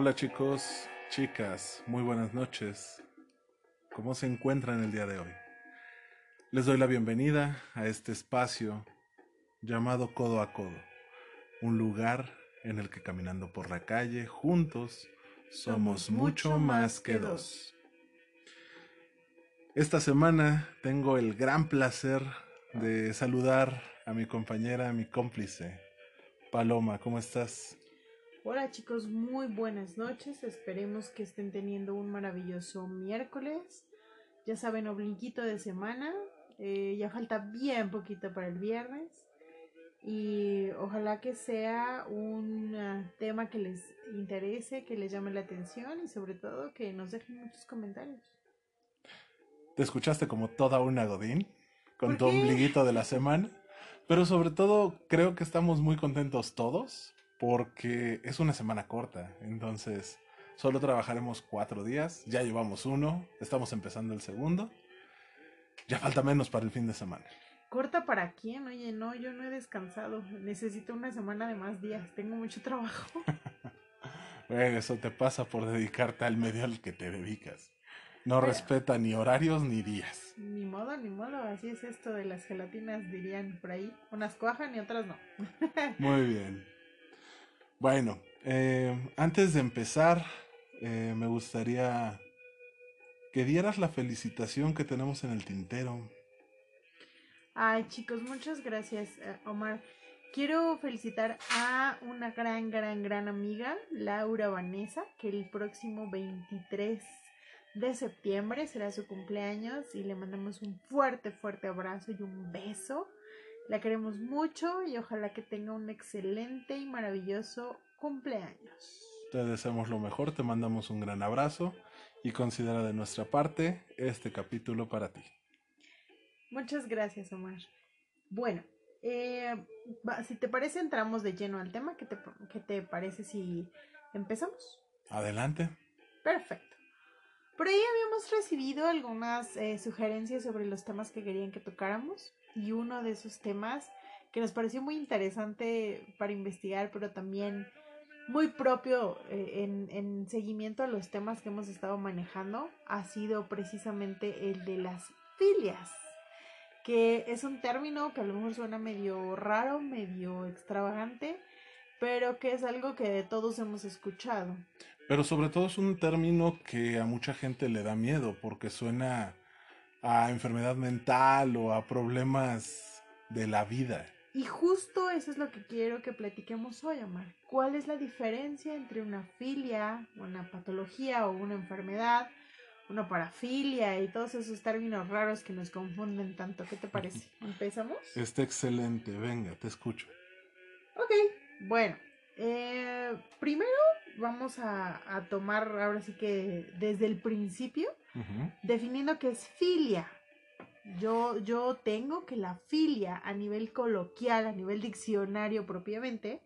Hola chicos, chicas, muy buenas noches. ¿Cómo se encuentran el día de hoy? Les doy la bienvenida a este espacio llamado Codo a Codo, un lugar en el que caminando por la calle juntos somos mucho más que dos. Esta semana tengo el gran placer de saludar a mi compañera, mi cómplice, Paloma. ¿Cómo estás? Hola chicos, muy buenas noches. Esperemos que estén teniendo un maravilloso miércoles. Ya saben, obliquito de semana. Eh, ya falta bien poquito para el viernes. Y ojalá que sea un ah, tema que les interese, que les llame la atención y sobre todo que nos dejen muchos comentarios. Te escuchaste como toda una Godín, con tu ombliguito de la semana. Pero sobre todo creo que estamos muy contentos todos porque es una semana corta. Entonces solo trabajaremos cuatro días. Ya llevamos uno, estamos empezando el segundo. Ya falta menos para el fin de semana. ¿Corta para quién? Oye, no, yo no he descansado. Necesito una semana de más días. Tengo mucho trabajo. bueno, eso te pasa por dedicarte al medio al que te dedicas. No respeta ni horarios ni días. Ni modo, ni modo. Así es esto de las gelatinas, dirían por ahí. Unas cuajan y otras no. Muy bien. Bueno, eh, antes de empezar, eh, me gustaría que dieras la felicitación que tenemos en el tintero. Ay, chicos, muchas gracias, eh, Omar. Quiero felicitar a una gran, gran, gran amiga, Laura Vanessa, que el próximo 23 de septiembre será su cumpleaños y le mandamos un fuerte, fuerte abrazo y un beso. La queremos mucho y ojalá que tenga un excelente y maravilloso cumpleaños. Te deseamos lo mejor, te mandamos un gran abrazo y considera de nuestra parte este capítulo para ti. Muchas gracias, Omar. Bueno, eh, si te parece, entramos de lleno al tema. ¿Qué te, qué te parece si empezamos? Adelante. Perfecto. Por ahí habíamos recibido algunas eh, sugerencias sobre los temas que querían que tocáramos y uno de esos temas que nos pareció muy interesante para investigar, pero también muy propio eh, en, en, seguimiento a los temas que hemos estado manejando, ha sido precisamente el de las filias, que es un término que a lo mejor suena medio raro, medio extravagante, pero que es algo que todos hemos escuchado. Pero sobre todo es un término que a mucha gente le da miedo porque suena a enfermedad mental o a problemas de la vida. Y justo eso es lo que quiero que platiquemos hoy, Omar. ¿Cuál es la diferencia entre una filia, una patología o una enfermedad, una parafilia y todos esos términos raros que nos confunden tanto? ¿Qué te parece? ¿Empezamos? Está excelente, venga, te escucho. Ok, bueno. Eh, primero vamos a, tomar ahora sí que desde el principio, definiendo qué es filia. Yo, yo tengo que la filia a nivel coloquial, a nivel diccionario propiamente,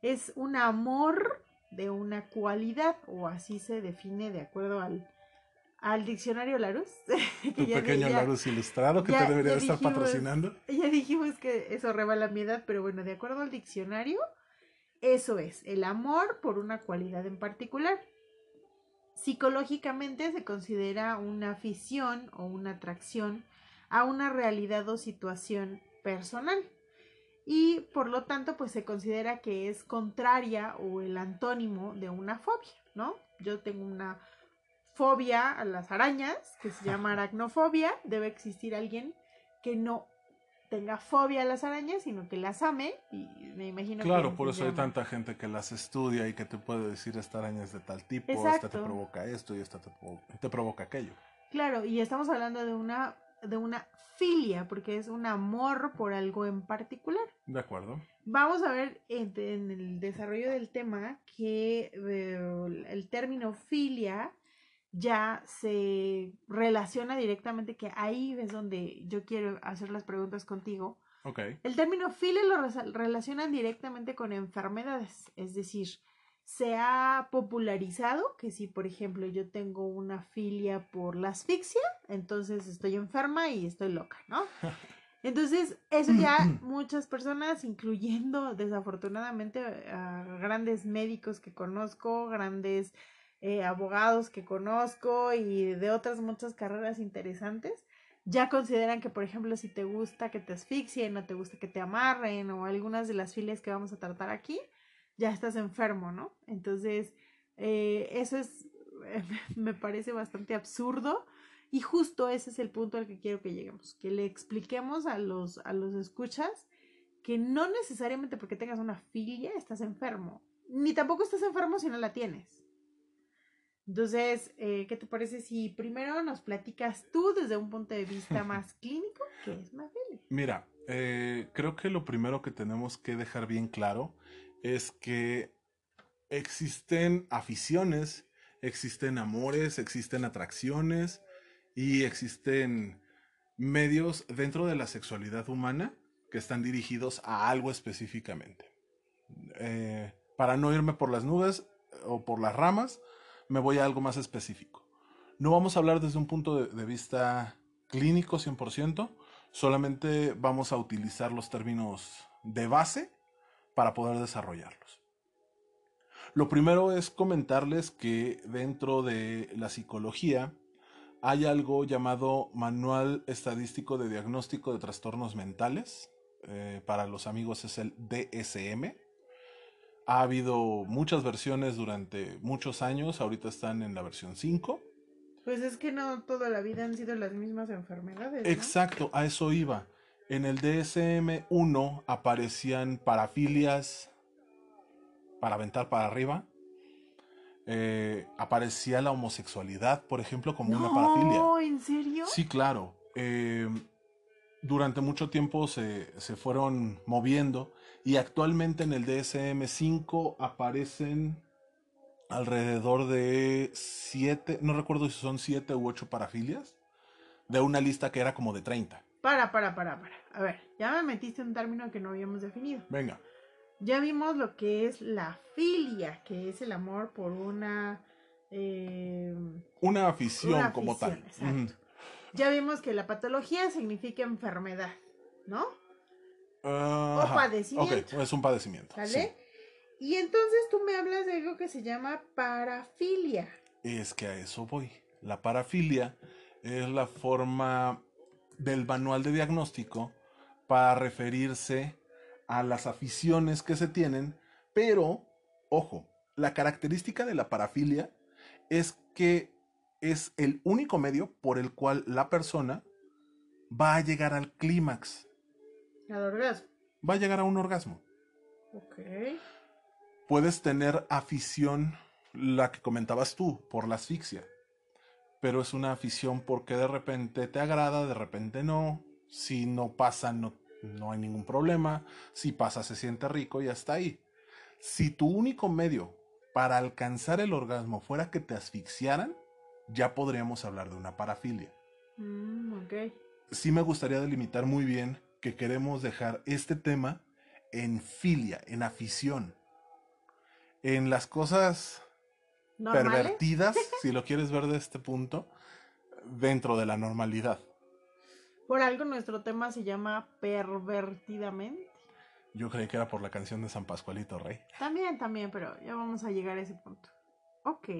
es un amor de una cualidad, o así se define de acuerdo al, al diccionario Larus. Tu pequeño Larus ilustrado que te debería estar patrocinando. Ya dijimos que eso revela mi edad, pero bueno, de acuerdo al diccionario, eso es, el amor por una cualidad en particular. Psicológicamente se considera una afición o una atracción a una realidad o situación personal y por lo tanto pues se considera que es contraria o el antónimo de una fobia, ¿no? Yo tengo una fobia a las arañas que se llama aracnofobia, debe existir alguien que no tenga fobia a las arañas, sino que las ame y me imagino Claro, por eso hay tanta gente que las estudia y que te puede decir esta araña es de tal tipo, esta te provoca esto y esta te, provoca aquello. Claro, y estamos hablando de una de una filia, porque es un amor por algo en particular. De acuerdo. Vamos a ver en, el desarrollo del tema que eh, el término filia ya se relaciona directamente, que ahí es donde yo quiero hacer las preguntas contigo. Okay. El término filia lo relacionan directamente con enfermedades, es decir, se ha popularizado que si, por ejemplo, yo tengo una filia por la asfixia, entonces estoy enferma y estoy loca, ¿no? Entonces, eso ya muchas personas, incluyendo desafortunadamente a grandes médicos que conozco, grandes eh, abogados que conozco y de otras muchas carreras interesantes, ya consideran que, por ejemplo, si te gusta que te asfixien o te gusta que te amarren o algunas de las filias que vamos a tratar aquí, ya estás enfermo, ¿no? Entonces, eh, eso es, me parece bastante absurdo y justo ese es el punto al que quiero que lleguemos, que le expliquemos a los, a los escuchas que no necesariamente porque tengas una filia estás enfermo, ni tampoco estás enfermo si no la tienes. Entonces, eh, ¿qué te parece si primero nos platicas tú desde un punto de vista más clínico qué es una filia? Mira, eh, creo que lo primero que tenemos que dejar bien claro es que existen aficiones, existen amores, existen atracciones, y existen medios dentro de la sexualidad humana que están dirigidos a algo específicamente. Eh, para no irme por las nubes o por las ramas, me voy a algo más específico. No vamos a hablar desde un punto de, vista clínico 100%, solamente vamos a utilizar los términos de base para poder desarrollarlos. Lo primero es comentarles que dentro de la psicología hay algo llamado Manual Estadístico de Diagnóstico de Trastornos Mentales. Eh, para los amigos es el DSM. Ha habido muchas versiones durante muchos años, ahorita están en la versión 5. Pues es que no toda la vida han sido las mismas enfermedades. Exacto, a eso iba. En el DSM 1 aparecían parafilias para aventar para arriba, eh, aparecía la homosexualidad, por ejemplo, como una parafilia. ¿en serio? Sí, claro. Eh, durante mucho tiempo se, fueron moviendo y actualmente en el DSM-5 aparecen alrededor de siete, no recuerdo si son siete u ocho parafilias, de una lista que era como de 30. Para, para, para, para. A ver, ya me metiste un término que no habíamos definido. Venga. Ya vimos lo que es la filia, que es el amor por una... Eh, una afición como tal. Ya vimos que la patología significa enfermedad, ¿no? O padecimiento. es un padecimiento. ¿Vale? Y entonces tú me hablas de algo que se llama parafilia. Es que a eso voy. La parafilia es la forma del manual de diagnóstico para referirse a las aficiones que se tienen, pero, ojo, la característica de la parafilia es que es el único medio por el cual la persona va a llegar al clímax. Al orgasmo. Va a llegar a un orgasmo. Ok. Puedes tener afición, la que comentabas tú, por la asfixia. Pero es una afición porque de repente te agrada, de repente no. Si no pasa, no no hay ningún problema. Si pasa, se siente rico y hasta ahí. Si tu único medio para alcanzar el orgasmo fuera que te asfixiaran, ya podríamos hablar de una parafilia. Mm, Sí me gustaría delimitar muy bien que queremos dejar este tema en filia, en afición, en las cosas pervertidas, si lo quieres ver de este punto, dentro de la normalidad. Por algo nuestro tema se llama Pervertidamente. Yo creí que era por la canción de San Pascualito Rey. También, también, pero ya vamos a llegar a ese punto. Ok.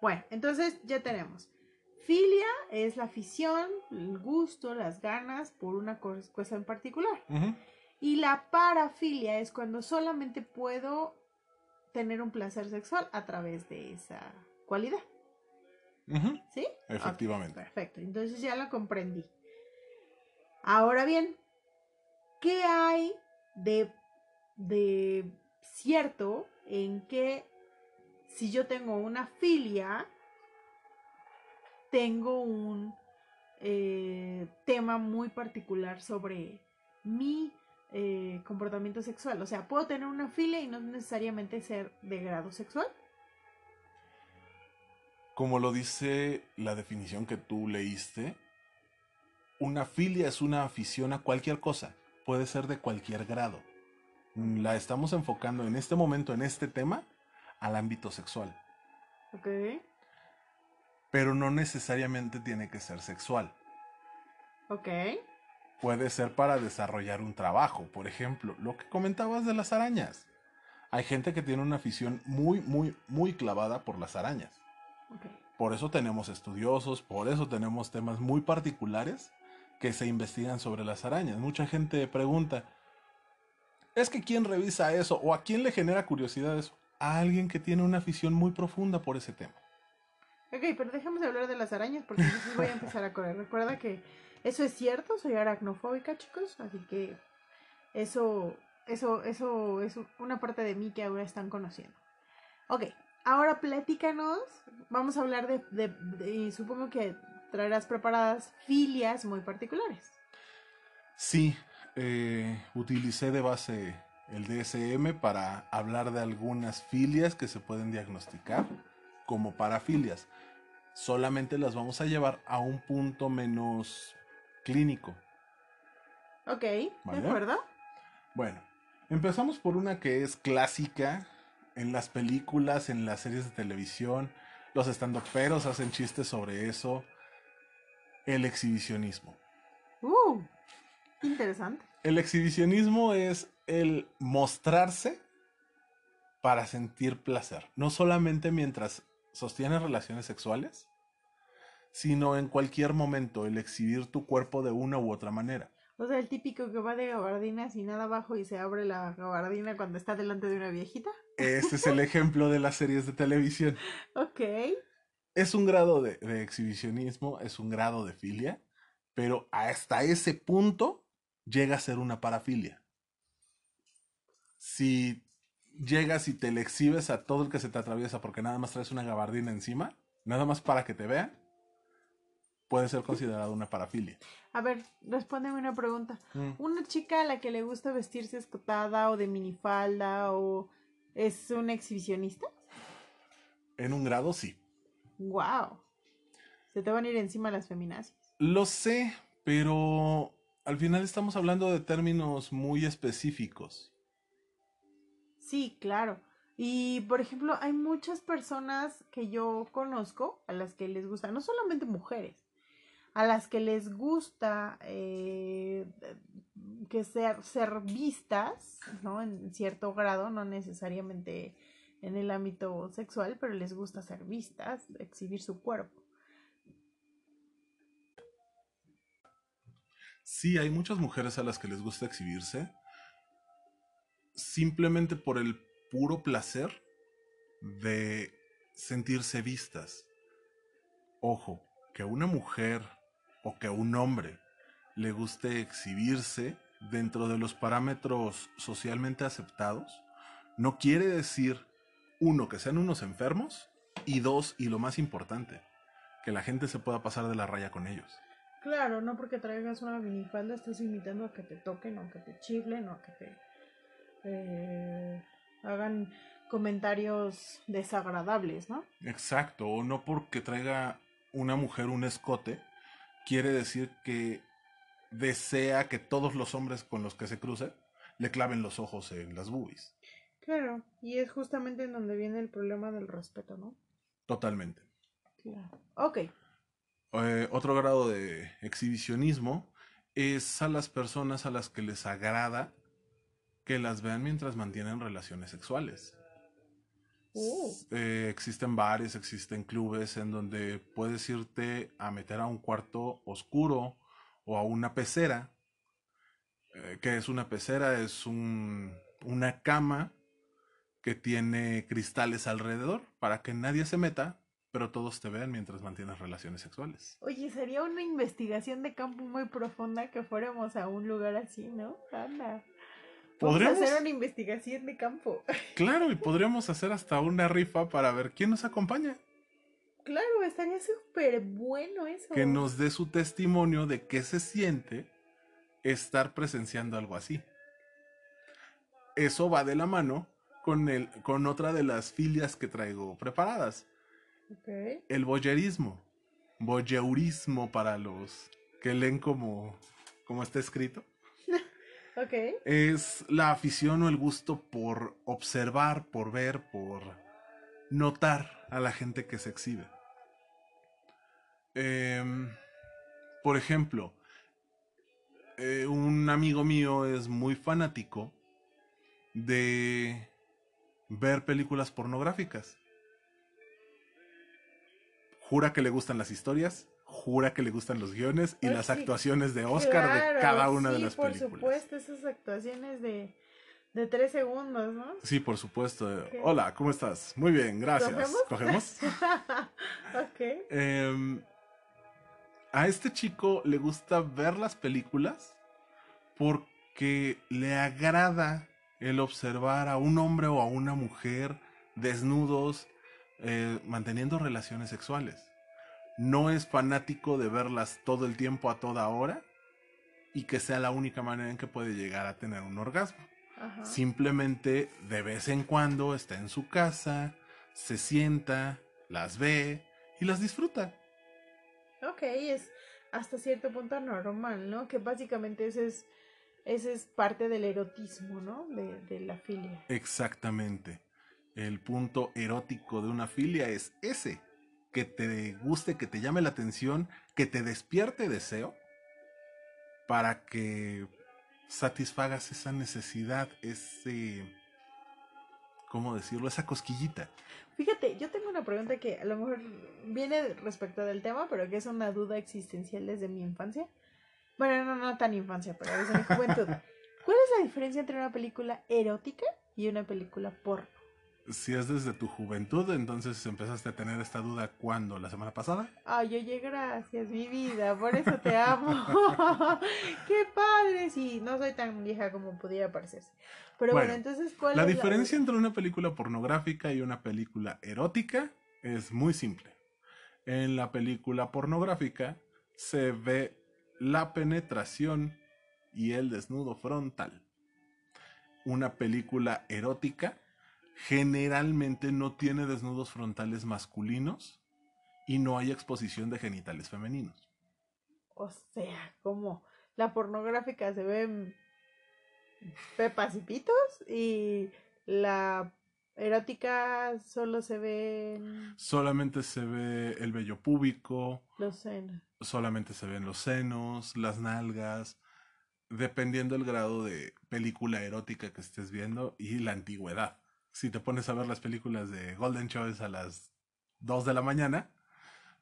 Bueno, entonces ya tenemos. Filia es la afición, el gusto, las ganas por una cosa en particular. Y la parafilia es cuando solamente puedo tener un placer sexual a través de esa cualidad. ¿Sí? Efectivamente. perfecto. Entonces ya lo comprendí. Ahora bien, ¿qué hay de, de cierto en que si yo tengo una filia, tengo un eh, tema muy particular sobre mi eh, comportamiento sexual. O sea, puedo tener una filia y no necesariamente ser de grado sexual. Como lo dice la definición que tú leíste, una filia es una afición a cualquier cosa, puede ser de cualquier grado. La estamos enfocando en este momento, en este tema, al ámbito sexual. Ok. Pero no necesariamente tiene que ser sexual. Ok. puede ser para desarrollar un trabajo. Por ejemplo, lo que comentabas de las arañas. Hay gente que tiene una afición muy, muy, muy clavada por las arañas. Ok. Por eso tenemos estudiosos, por eso tenemos temas muy particulares que se investigan sobre las arañas. Mucha gente pregunta, ¿es que quién revisa eso o a quién le genera curiosidad eso? A alguien que tiene una afición muy profunda por ese tema. Ok, pero dejemos de hablar de las arañas porque entonces voy a empezar a correr. Recuerda que eso es cierto, soy aracnofóbica, chicos, así que eso, eso, eso es una parte de mí que ahora están conociendo. Ok, ahora platícanos, vamos a hablar de, de- de- y supongo que traerás preparadas filias muy particulares. Sí, eh, utilicé de base el DSM para hablar de algunas filias que se pueden diagnosticar como parafilias. Solamente las vamos a llevar a un punto menos clínico. Ok, ¿de acuerdo? Bueno, empezamos por una que es clásica en las películas, en las series de televisión. Los estandoperos hacen chistes sobre eso. El exhibicionismo. Uh, interesante. El exhibicionismo es el mostrarse para sentir placer. No solamente mientras sostienes relaciones sexuales, sino en cualquier momento el exhibir tu cuerpo de una u otra manera. O sea, el típico que va de gabardina sin nada abajo y se abre la gabardina cuando está delante de una viejita. Ese es el ejemplo de las series de televisión. Ok. Es un grado de, de exhibicionismo, es un grado de filia, pero hasta ese punto llega a ser una parafilia. Si llegas y te le exhibes a todo el que se te atraviesa porque nada más traes una gabardina encima, nada más para que te vean, puede ser considerado una parafilia. A ver, respóndeme una pregunta. Mm. ¿Una chica a la que le gusta vestirse escotada o de minifalda o es una exhibicionista? En un grado sí. ¡Wow! Se te van a ir encima las feminazis. Lo sé, pero al final estamos hablando de términos muy específicos. Sí, claro. Y por ejemplo, hay muchas personas que yo conozco a las que les gusta, no solamente mujeres, a las que les gusta eh, que ser, ser vistas, ¿no? En cierto grado, no necesariamente en el ámbito sexual, pero les gusta ser vistas, exhibir su cuerpo. Sí, hay muchas mujeres a las que les gusta exhibirse simplemente por el puro placer de sentirse vistas. Ojo, que a una mujer o que a un hombre le guste exhibirse dentro de los parámetros socialmente aceptados, no quiere decir, uno, que sean unos enfermos, y dos, y lo más importante, que la gente se pueda pasar de la raya con ellos. Claro, no porque traigas una minifalda estás imitando a que te toquen o que te chiflen o que te eh, hagan comentarios desagradables, ¿no? Exacto, o no porque traiga una mujer un escote, quiere decir que desea que todos los hombres con los que se cruce le claven los ojos en las boobies. Claro, y es justamente en donde viene el problema del respeto, ¿no? Totalmente. Claro. Ok, Eh, otro grado de exhibicionismo es a las personas a las que les agrada que las vean mientras mantienen relaciones sexuales. Oh. Eh, existen bares, existen clubes en donde puedes irte a meter a un cuarto oscuro o a una pecera. Eh, ¿Qué es una pecera? Es un, una cama que tiene cristales alrededor para que nadie se meta, pero todos te vean mientras mantienes relaciones sexuales. Oye, sería una investigación de campo muy profunda que fuéramos a un lugar así, ¿no? Anda. ¿Podríamos? hacer una investigación de campo. Claro, y podríamos hacer hasta una rifa para ver quién nos acompaña. Claro, estaría súper bueno eso. que nos dé su testimonio de qué se siente estar presenciando algo así. Eso va de la mano con, el, con otra de las filias que traigo preparadas, el boyerismo. Boyeurismo para los que leen como, como está escrito. Es la afición o el gusto por observar, por ver, por notar a la gente que se exhibe. Em, por ejemplo, eh, un amigo mío es muy fanático de ver películas pornográficas. Jura que le gustan las historias, jura que le gustan los guiones y Ay, las sí, actuaciones de Oscar Claro, de cada una de las por películas. supuesto, esas actuaciones de, de tres segundos, ¿no? Sí, por supuesto. Hola, ¿cómo estás? Muy bien, gracias. ¿Cogemos? ¿Cogemos? ok. Em, a este chico le gusta ver las películas porque le agrada el observar a un hombre o a una mujer desnudos eh, manteniendo relaciones sexuales. No es fanático de verlas todo el tiempo a toda hora y que sea la única manera en que puede llegar a tener un orgasmo. Ajá. Simplemente de vez en cuando está en su casa, se sienta, las ve y las disfruta. Ok, es hasta cierto punto normal, ¿no? Que básicamente ese es, ese es parte del erotismo, ¿no? De, de la filia. Exactamente. El punto erótico de una filia es ese, que te guste, que te llame la atención, que te despierte deseo para que satisfagas esa necesidad, ese, ¿cómo decirlo? Esa cosquillita. Fíjate, yo tengo una pregunta que a lo mejor viene respecto del tema, pero que es una duda existencial desde mi infancia. Bueno, no, no tan infancia, pero desde mi juventud. ¿Cuál es la diferencia entre una película erótica y una película porno? Si es desde tu juventud, entonces empezaste a tener esta duda cuando, la semana pasada. Ay, oye, gracias, mi vida, por eso te amo. ¡Qué padre! Sí, no soy tan vieja como pudiera parecerse. Pero bueno, Bueno, entonces, ¿cuál La es diferencia entre una película pornográfica y una película erótica es muy simple. En la película pornográfica se ve la penetración y el desnudo frontal. Una película erótica generalmente no tiene desnudos frontales masculinos y no hay exposición de genitales femeninos. O sea, como la pornográfica se ven pepas y pitos y la erótica solo se ven Solamente se ve el vello púbico, los senos. solamente se ven los senos, las nalgas, dependiendo el grado de película erótica que estés viendo y la antigüedad. Si te pones a ver las películas de Golden Choice a las 2 de la mañana,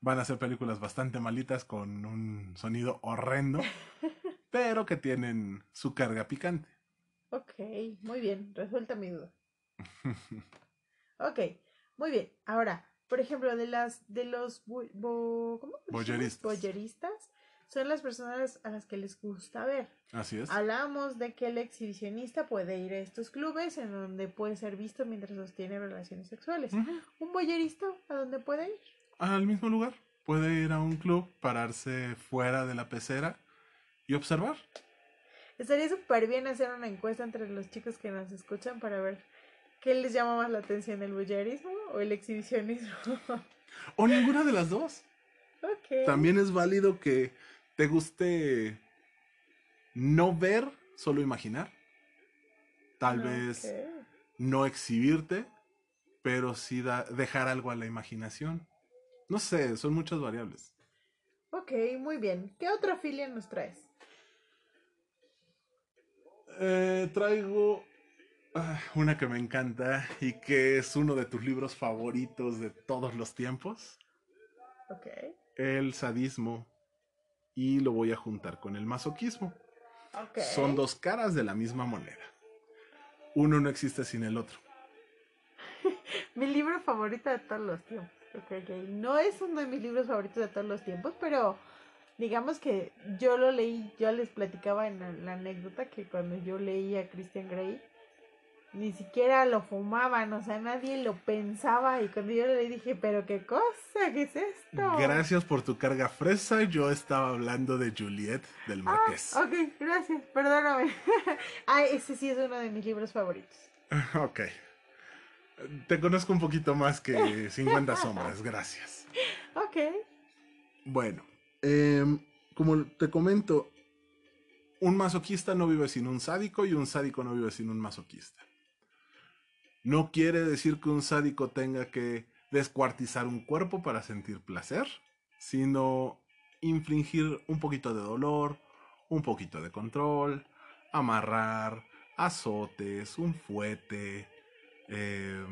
van a ser películas bastante malitas con un sonido horrendo, pero que tienen su carga picante. Ok, muy bien, resuelta mi duda. Ok, muy bien. Ahora, por ejemplo, de las de los bo- bo- ¿cómo llama? Son las personas a las que les gusta ver. Así es. Hablamos de que el exhibicionista puede ir a estos clubes en donde puede ser visto mientras sostiene relaciones sexuales. ¿Un boyerista a dónde puede ir? Al mismo lugar. Puede ir a un club, pararse fuera de la pecera y observar. Estaría súper bien hacer una encuesta entre los chicos que nos escuchan para ver qué les llama más la atención, el boyerismo o el exhibicionismo. O ninguna de las dos. ok. También es válido que te guste no ver, solo imaginar. Tal vez Ok. no exhibirte, pero sí da- dejar algo a la imaginación. No sé, son muchas variables. Ok, muy bien. ¿Qué otra filia nos traes? Eh, traigo ah, una que me encanta y que es uno de tus libros favoritos de todos los tiempos. Ok. El sadismo. Y lo voy a juntar con el masoquismo. Son dos caras de la misma moneda. Uno no existe sin el otro. Mi libro favorito de todos los tiempos. No es uno de mis libros favoritos de todos los tiempos, pero digamos que yo lo leí, yo les platicaba en la, la anécdota que cuando yo leí a Christian Grey, ni siquiera lo fumaban, o sea, nadie lo pensaba y cuando yo leí dije, pero qué cosa, ¿qué es esto? Gracias por tu carga fresa. Yo estaba hablando de Juliet del Marqués. Ah, ok, gracias, perdóname. ah, ese sí es uno de mis libros favoritos. ok. Te conozco un poquito más que 50 sombras. Gracias. Ok. Bueno, em, como te comento, un masoquista no vive sin un sádico y un sádico no vive sin un masoquista. No quiere decir que un sádico tenga que descuartizar un cuerpo para sentir placer, sino infligir un poquito de dolor, un poquito de control, amarrar, azotes, un fuete, eh,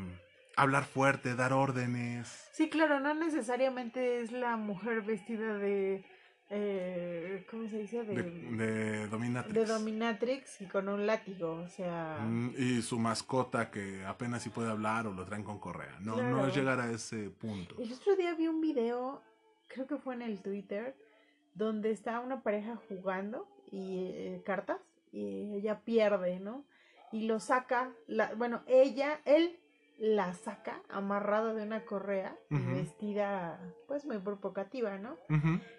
hablar fuerte, dar órdenes. Sí, claro, no necesariamente es la mujer vestida de... Eh, ¿Cómo se dice? De, de dominatrix. De dominatrix y con un látigo, o sea... Mm, y su mascota que apenas si puede hablar o lo traen con correa. No, no es llegar a ese punto. El otro día vi un video, creo que fue en el Twitter, donde está una pareja jugando y eh, cartas y ella pierde, ¿no? Y lo saca, la, bueno, ella, él la saca amarrada de una correa y vestida pues muy provocativa, ¿no?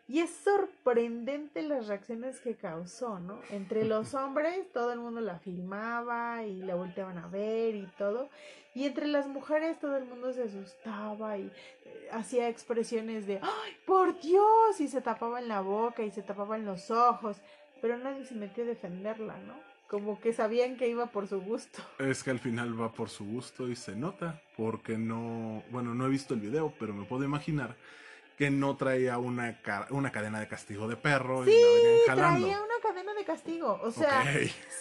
Y es sorprendente las reacciones que causó, ¿no? Entre los hombres todo el mundo la filmaba y la volteaban a ver y todo. Y entre las mujeres todo el mundo se asustaba y eh, hacía expresiones de ¡Ay, por Dios! Y se tapaban la boca y se tapaban los ojos. Pero nadie se metió a defenderla, ¿no? Como que sabían que iba por su gusto. Es que al final va por su gusto y se nota, porque no, bueno, no he visto el video, pero me puedo imaginar que no traía una, ca- una cadena de castigo de perro Sí, y la venían jalando. traía una cadena de castigo. O sea,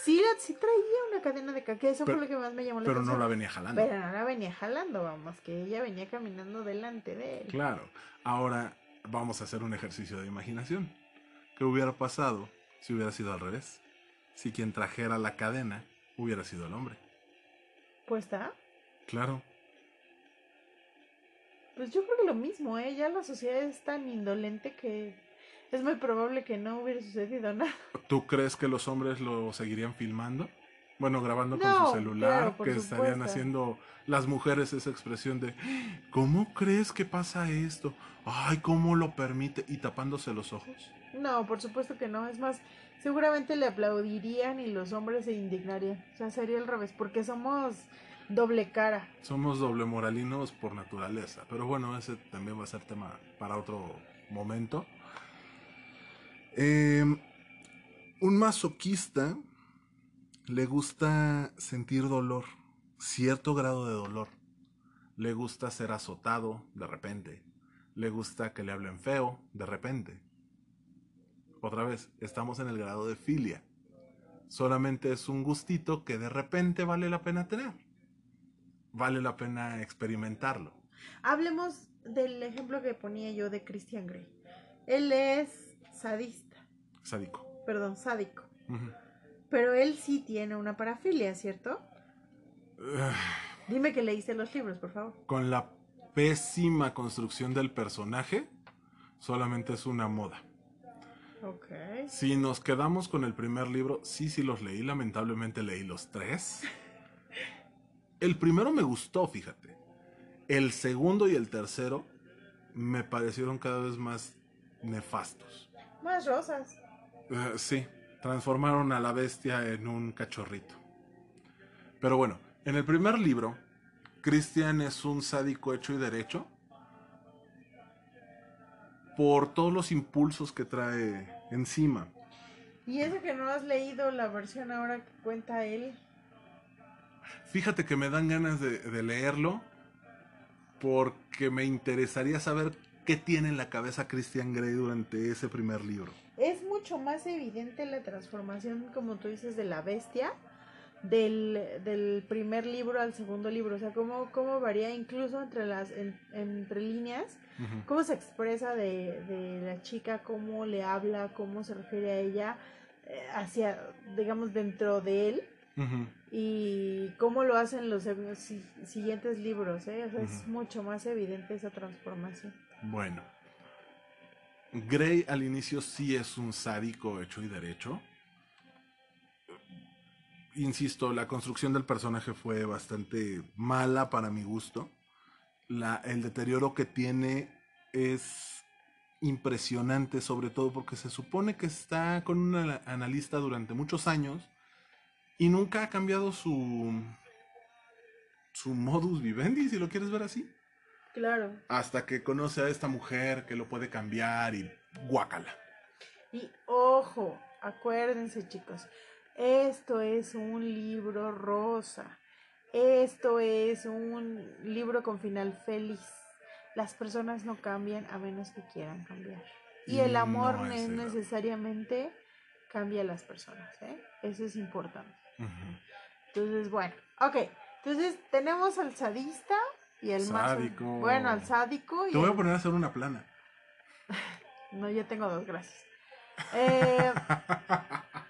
sí, la- sí traía una cadena de castigo. Eso Pero- fue lo que más me llamó la pero no atención. la venía jalando. Pero no la venía jalando, vamos, que ella venía caminando delante de él. Claro. Ahora vamos a hacer un ejercicio de imaginación. ¿Qué hubiera pasado si hubiera sido al revés? Si quien trajera la cadena hubiera sido el hombre. Pues está. Claro. Pues yo creo que lo mismo, ¿eh? Ya la sociedad es tan indolente que es muy probable que no hubiera sucedido nada. ¿Tú crees que los hombres lo seguirían filmando? Bueno, grabando con su celular, claro, que estarían haciendo las mujeres esa expresión de ¿Cómo crees que pasa esto? Ay, ¿cómo lo permite? Y tapándose los ojos. No, por supuesto que no. Es más, seguramente le aplaudirían y los hombres se indignarían. O sea, sería al revés, porque somos doble cara. Somos doble moralinos por naturaleza. Pero bueno, ese también va a ser tema para otro momento. Eh, un masoquista le gusta sentir dolor, cierto grado de dolor. Le gusta ser azotado de repente. Le gusta que le hablen feo de repente. Otra vez, estamos en el grado de filia. Solamente es un gustito que de repente vale la pena tener vale la pena experimentarlo. Hablemos del ejemplo que ponía yo de Christian Grey. Él es sadista, Sádico. perdón, sádico. Pero él sí tiene una parafilia, ¿cierto? Dime que leíste los libros, por favor. Con la pésima construcción del personaje, solamente es una moda. Si nos quedamos con el primer libro, sí, sí los leí, lamentablemente leí los tres. El primero me gustó, fíjate. El segundo y el tercero me parecieron cada vez más nefastos. Más rosas. Eh, sí, transformaron a la bestia en un cachorrito. Pero bueno, en el primer libro, Christian es un sádico hecho y derecho por todos los impulsos que trae encima. Y eso que no has leído la versión ahora que cuenta él. Fíjate que me dan ganas de, de leerlo porque me interesaría saber qué tiene en la cabeza Christian Grey durante ese primer libro. Es mucho más evidente la transformación, como tú dices, de la bestia del, del primer libro al segundo libro. O sea, cómo, cómo varía incluso entre las en- entre líneas, cómo se expresa de, de la chica, cómo le habla, cómo se refiere a ella, eh, hacia, digamos, dentro de él. Y cómo lo hacen los si- siguientes libros, ¿eh? O sea, es mucho más evidente esa transformación. Bueno. Grey al inicio sí es un sádico hecho y derecho. Insisto, la construcción del personaje fue bastante mala para mi gusto. La, el deterioro que tiene es impresionante, sobre todo porque se supone que está con un ana- analista durante muchos años y nunca ha cambiado su, su modus vivendi, si lo quieres ver así Claro. hasta que conoce a esta mujer que lo puede cambiar y guácala. Y ojo, acuérdense chicos, esto es un libro rosa. Esto es un libro con final feliz. Las personas no cambian a menos que quieran cambiar. Y el amor No es necesariamente cambia a las personas, ¿eh? Eso es importante. Entonces, bueno, ok. Entonces tenemos al sadista y el más... Sádico. Bueno, al sádico y Te voy a poner a hacer una plana. No, yo tengo dos, gracias. Eh,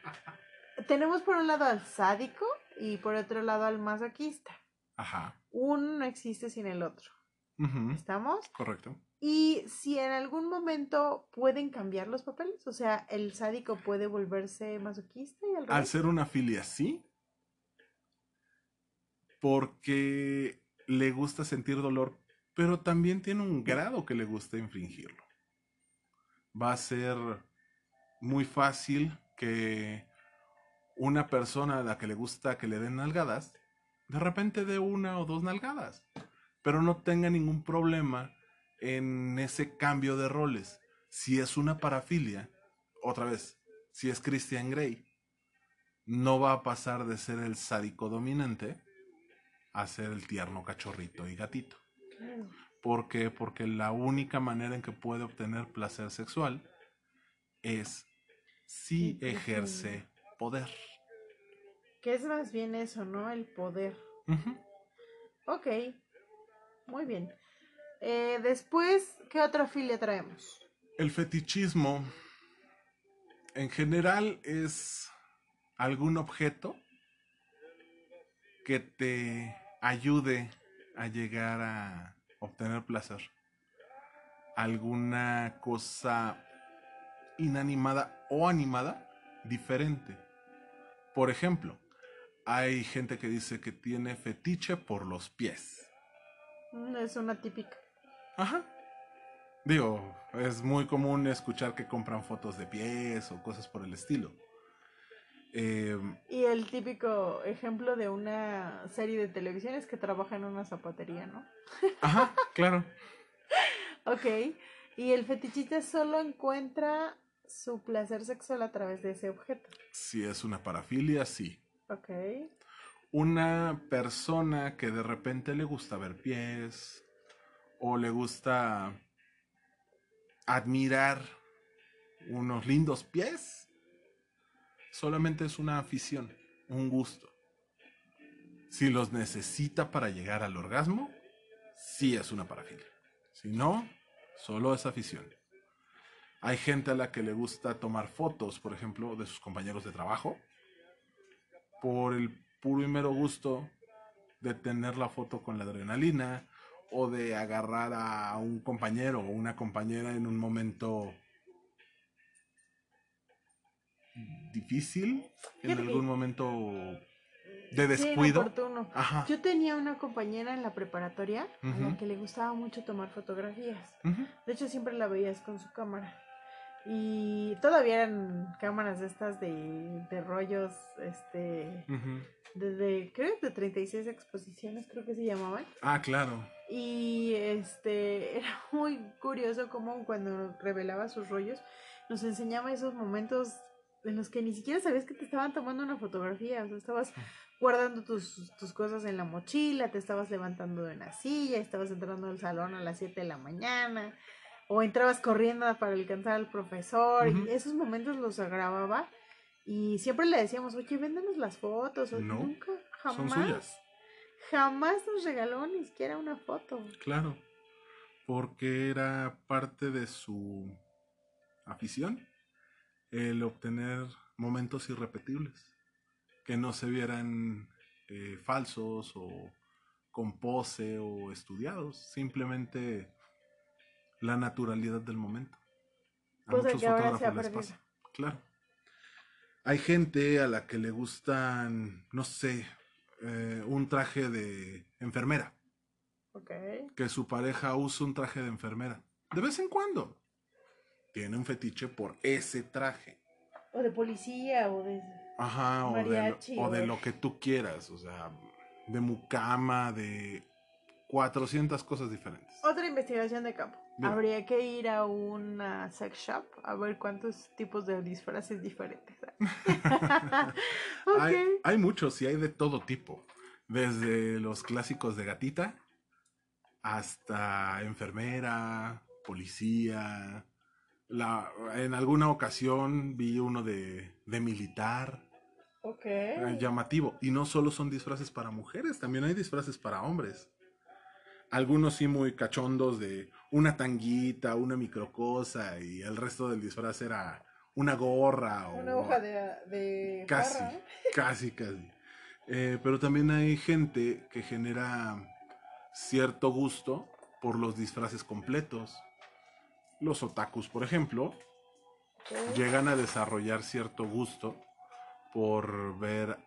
tenemos por un lado al sádico y por otro lado al masoquista. Ajá. Uno no existe sin el otro. Ujú. ¿Estamos? Correcto. Y si en algún momento pueden cambiar los papeles, o sea, el sádico puede volverse masoquista y al Al revés. ser una filia, sí. Porque le gusta sentir dolor, pero también tiene un grado que le gusta infringirlo. Va a ser muy fácil que una persona a la que le gusta que le den nalgadas, de repente dé una o dos nalgadas, pero no tenga ningún problema en ese cambio de roles. Si es una parafilia, otra vez, si es Christian Grey, no va a pasar de ser el sádico dominante a ser el tierno cachorrito y gatito. ¿Por qué? Porque la única manera en que puede obtener placer sexual es si ejerce poder. Que es más bien eso, ¿no? El poder. Ujú. Ok, muy bien. Eh, después, ¿qué otra filia traemos? El fetichismo en general es algún objeto que te ayude a llegar a obtener placer. Alguna cosa inanimada o animada diferente. Por ejemplo, hay gente que dice que tiene fetiche por los pies. Mm, Es una típica. Ajá. Digo, es muy común escuchar que compran fotos de pies o cosas por el estilo. Eh, Y el típico ejemplo de una serie de televisión es que trabaja en una zapatería, ¿no? ajá, claro. Ok. Y el fetichista solo encuentra su placer sexual a través de ese objeto. Si es una parafilia, sí. Ok. Una persona que de repente le gusta ver pies o le gusta admirar unos lindos pies, solamente es una afición, un gusto. Si los necesita para llegar al orgasmo, sí es una parafilia. Si no, solo es afición. Hay gente a la que le gusta tomar fotos, por ejemplo, de sus compañeros de trabajo, por el puro y mero gusto de tener la foto con la adrenalina o de agarrar a un compañero o una compañera en un momento difícil, en algún momento de descuido. Ajá. Yo tenía una compañera en la preparatoria a la que le gustaba mucho tomar fotografías. De hecho, siempre la veías con su cámara. Y todavía eran cámaras de estas de, de rollos, este, Ujú. desde, creo que de 36 exposiciones, creo que se llamaban. Ah, claro. Y este, era muy curioso como cuando revelaba sus rollos, nos enseñaba esos momentos en los que ni siquiera sabías que te estaban tomando una fotografía, o sea, estabas guardando tus, tus cosas en la mochila, te estabas levantando de una silla, estabas entrando al salón a las 7 de la mañana, o entrabas corriendo para alcanzar al profesor, y esos momentos los grababa, y siempre le decíamos, oye, véndenos las fotos, o No, nunca, Son jamás, suyas. jamás nos regaló ni siquiera una foto. Claro. Porque era parte de su afición el obtener momentos irrepetibles. Que no se vieran eh, falsos o con pose o estudiados. Simplemente la naturalidad del momento. A Cosa muchos fotógrafos les pasa. Claro. Hay gente a la que le gustan, no sé, eh, un traje de enfermera Ok. que su pareja use un traje de enfermera. De vez en cuando. Tiene un fetiche por ese traje. O de policía, o de... Ajá, o de, Mariachi, o de o- lo que tú quieras. O sea, de mucama, de 400 cosas diferentes. Otra investigación de campo. Habría que ir a una sex shop a ver cuántos tipos de disfraces diferentes hay. Hay, hay muchos y hay de todo tipo. Desde los clásicos de gatita hasta enfermera, policía, La, en alguna ocasión vi uno de, de militar. Ok. eh, llamativo. Y no solo son disfraces para mujeres, también hay disfraces para hombres. Algunos sí muy cachondos de una tanguita, una microcosa y el resto del disfraz era una gorra o Una hoja de, de Casi, casi, casi. Eh, pero también hay gente que genera cierto gusto por los disfraces completos. Los otakus, por ejemplo, llegan a desarrollar cierto gusto por ver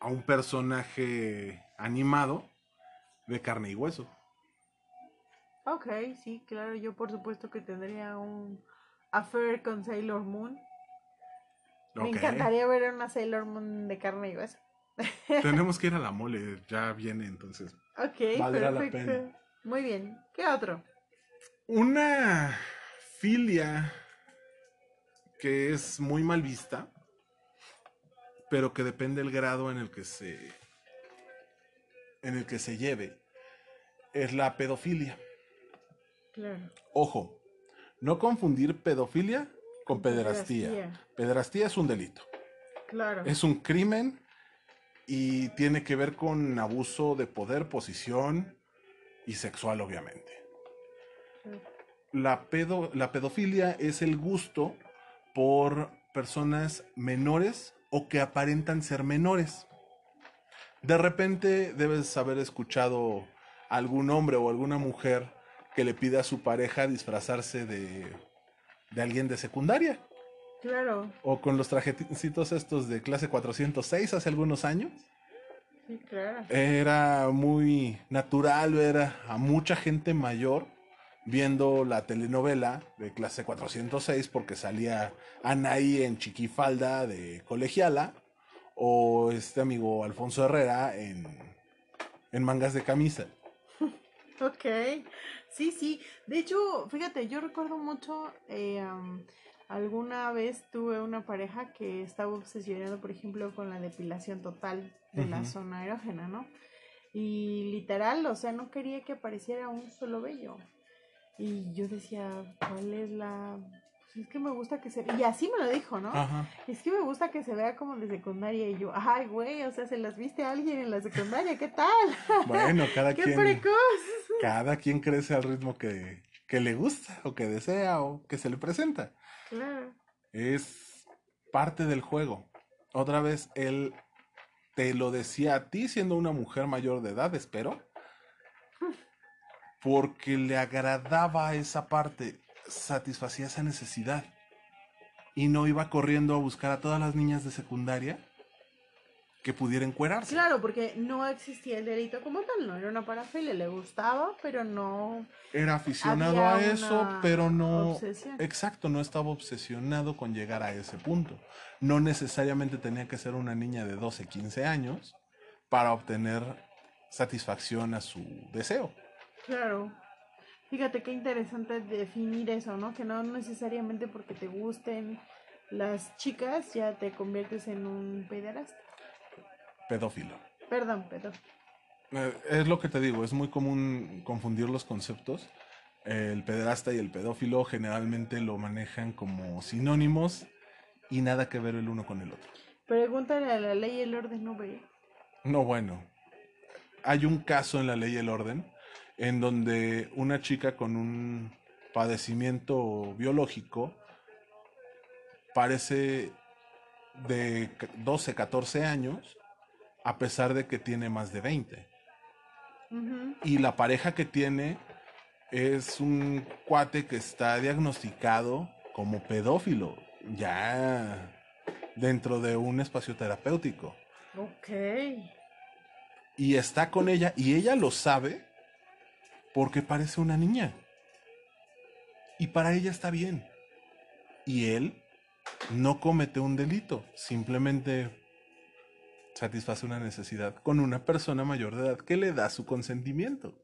a un personaje animado de carne y hueso. Ok, sí, claro, yo por supuesto que tendría un affair con Sailor Moon. Me encantaría ver una Sailor Moon de carne y hueso. Tenemos que ir a la mole, ya viene entonces. Ok, Valdrá la pena. Muy bien. ¿Qué otro? Una filia que es muy mal vista, pero que depende del grado en el que se en el que se lleve, es la pedofilia. Claro. Ojo, no confundir pedofilia con pederastía. Pederastía es un delito, Claro. es un crimen y tiene que ver con abuso de poder, posición y sexual, obviamente. La, pedo, la pedofilia es el gusto por personas menores o que aparentan ser menores. De repente debes haber escuchado a algún hombre o alguna mujer que le pide a su pareja disfrazarse de, de alguien de secundaria. Claro. O con los trajecitos estos de clase 406 hace algunos años. Sí, claro. Era muy natural ver a mucha gente mayor viendo la telenovela de clase 406 porque salía Anaí en chiquifalda de colegiala o este amigo Alfonso Herrera en, en mangas de camisa. Ok. Sí, sí. De hecho, fíjate, yo recuerdo mucho, eh, alguna vez tuve una pareja que estaba obsesionado, por ejemplo, con la depilación total de la zona erógena, ¿no? Y literal, o sea, no quería que apareciera un solo vello. Y yo decía, ¿cuál es la...? Pues es que me gusta que se... Y así me lo dijo, ¿no? Ajá. Es que me gusta que se vea como de secundaria. Y yo, ay, güey, o sea, se las viste a alguien en la secundaria, ¿qué tal? Bueno, cada ¡Qué quien, precoz! Cada quien crece al ritmo que, que le gusta o que desea o que se le presenta. Claro. Es parte del juego. Otra vez, él te lo decía a ti siendo una mujer mayor de edad, espero. Porque le agradaba esa parte, satisfacía esa necesidad. Y no iba corriendo a buscar a todas las niñas de secundaria que pudieran encuerarse. Claro, porque no existía el delito como tal, no era una parafilia, le gustaba, pero no Era aficionado a eso, pero no... obsesión. Exacto, no estaba obsesionado con llegar a ese punto. No necesariamente tenía que ser una niña de 12, 15 años para obtener satisfacción a su deseo. Claro. Fíjate qué interesante definir eso, ¿no? Que no necesariamente porque te gusten las chicas ya te conviertes en un pederasta. Pedófilo. Perdón, perdón. Eh, Es lo que te digo, es muy común confundir los conceptos. El pederasta y el pedófilo generalmente lo manejan como sinónimos y nada que ver el uno con el otro. Pregúntale a la ley y el orden, no ve. No, bueno. Hay un caso en la ley y el orden en donde una chica con un padecimiento biológico parece de 12, 14 años, a pesar de que tiene más de 20. Ujú. Y la pareja que tiene es un cuate que está diagnosticado como pedófilo, ya dentro de un espacio terapéutico. Ok. y está con ella y ella lo sabe porque parece una niña. Y para ella está bien. Y él no comete un delito, simplemente satisface una necesidad con una persona mayor de edad que le da su consentimiento.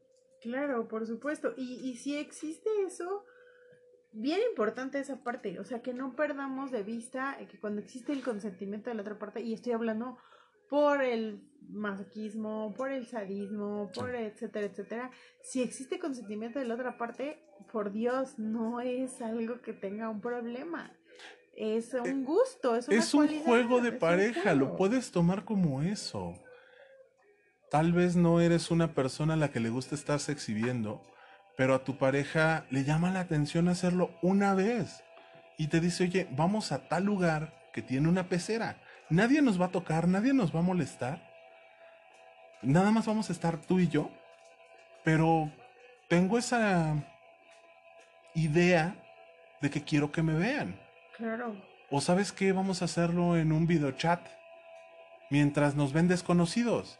Claro, por supuesto. Y, y si existe eso, bien importante esa parte, o sea, que no perdamos de vista que cuando existe el consentimiento de la otra parte, y estoy hablando por el masoquismo, por el sadismo, por etcétera, etcétera. Si existe consentimiento de la otra parte, por Dios, no es algo que tenga un problema. Es un eh, gusto, es, es un juego de pareja, lo puedes tomar como eso. Tal vez no eres una persona a la que le gusta estarse exhibiendo, pero a tu pareja le llama la atención hacerlo una vez y te dice, oye, vamos a tal lugar que tiene una pecera. Nadie nos va a tocar, nadie nos va a molestar. Nada más vamos a estar tú y yo. Pero tengo esa idea de que quiero que me vean. Claro. O sabes qué, vamos a hacerlo en un videochat mientras nos ven desconocidos.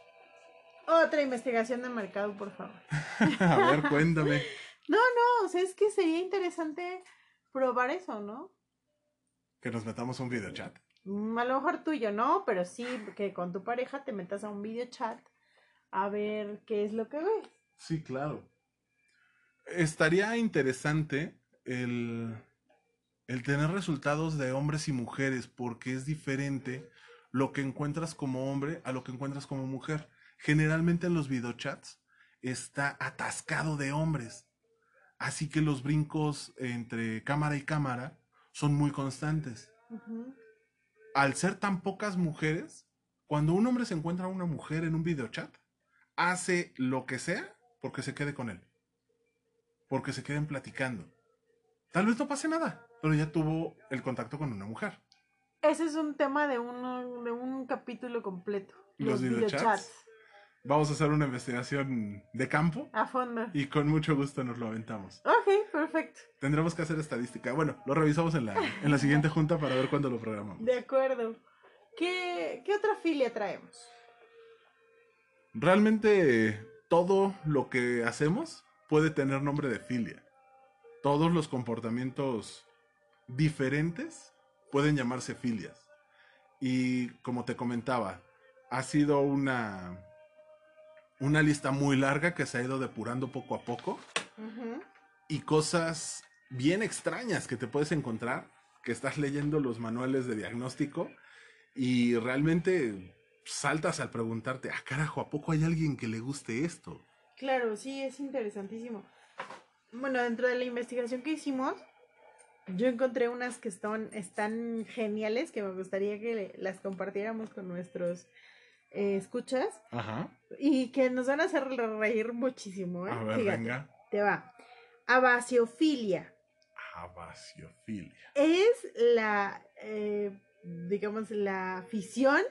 Otra investigación de mercado, por favor. a ver, cuéntame. No, no, o sea, es que sería interesante probar eso, ¿no? Que nos metamos un video chat. Mm, a lo mejor tuyo, ¿no? Pero sí, que con tu pareja te metas a un video chat a ver qué es lo que ves. Sí, claro. Estaría interesante el, el tener resultados de hombres y mujeres, porque es diferente lo que encuentras como hombre a lo que encuentras como mujer. Generalmente en los videochats está atascado de hombres. Así que los brincos entre cámara y cámara son muy constantes. Al ser tan pocas mujeres, cuando un hombre se encuentra a una mujer en un videochat, hace lo que sea porque se quede con él. Porque se queden platicando. Tal vez no pase nada, pero ya tuvo el contacto con una mujer. Ese es un tema de, uno, de un capítulo completo. Los, videochats. Vamos a hacer una investigación de campo. A fondo. Y con mucho gusto nos lo aventamos. Ok, perfecto. Tendremos que hacer estadística. Bueno, lo revisamos en la, en la siguiente junta para ver cuándo lo programamos. De acuerdo. ¿Qué, ¿Qué otra filia traemos? Realmente todo lo que hacemos puede tener nombre de filia. Todos los comportamientos diferentes pueden llamarse filias. Y como te comentaba, ha sido una una lista muy larga que se ha ido depurando poco a poco. Y cosas bien extrañas que te puedes encontrar, que estás leyendo los manuales de diagnóstico y realmente saltas al preguntarte, ah, carajo, ¿a poco hay alguien que le guste esto? Claro, sí, es interesantísimo. Bueno, dentro de la investigación que hicimos, yo encontré unas que están, están geniales, que me gustaría que las compartiéramos con nuestros eh, escuchas Ajá. y que nos van a hacer reír muchísimo. ¿eh? A ver, venga. Te va. Abasiofilia. Abasiofilia. Es la, eh, digamos, la afición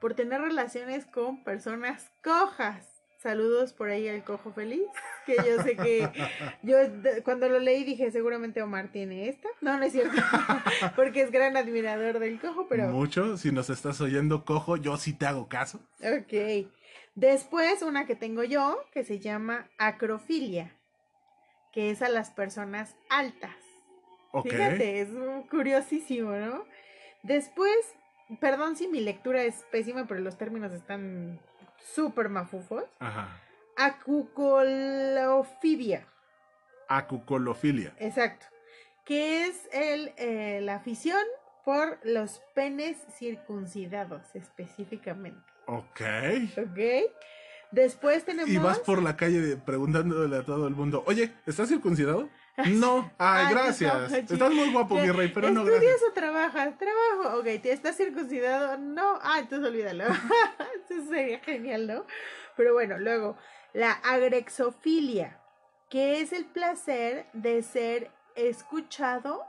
por tener relaciones con personas cojas. Saludos por ahí al cojo feliz, que yo sé que yo cuando lo leí dije seguramente Omar tiene esta. No, no es cierto, porque es gran admirador del cojo, pero... Mucho, si nos estás oyendo cojo, yo sí te hago caso. Ok. Después una que tengo yo, que se llama acrofilia, que es a las personas altas. Okay. Fíjate, es curiosísimo, ¿no? Después, perdón si mi lectura es pésima, pero los términos están súper mafufos. Ajá. Acucolofibia. Acucolofilia. Exacto. Que es el, eh, la afición por los penes circuncidados específicamente. Ok. Ok. Después tenemos. Y vas por la calle preguntándole a todo el mundo, oye, ¿estás circuncidado? No, ay, gracias. Estás muy guapo, mi rey, pero no gracias. ¿Estudias o trabajas? Trabajo. Ok, ¿te estás circuncidado? No. Ah, entonces olvídalo. Eso sería genial, ¿no? Pero bueno, luego, la agrexofilia, que es el placer de ser escuchado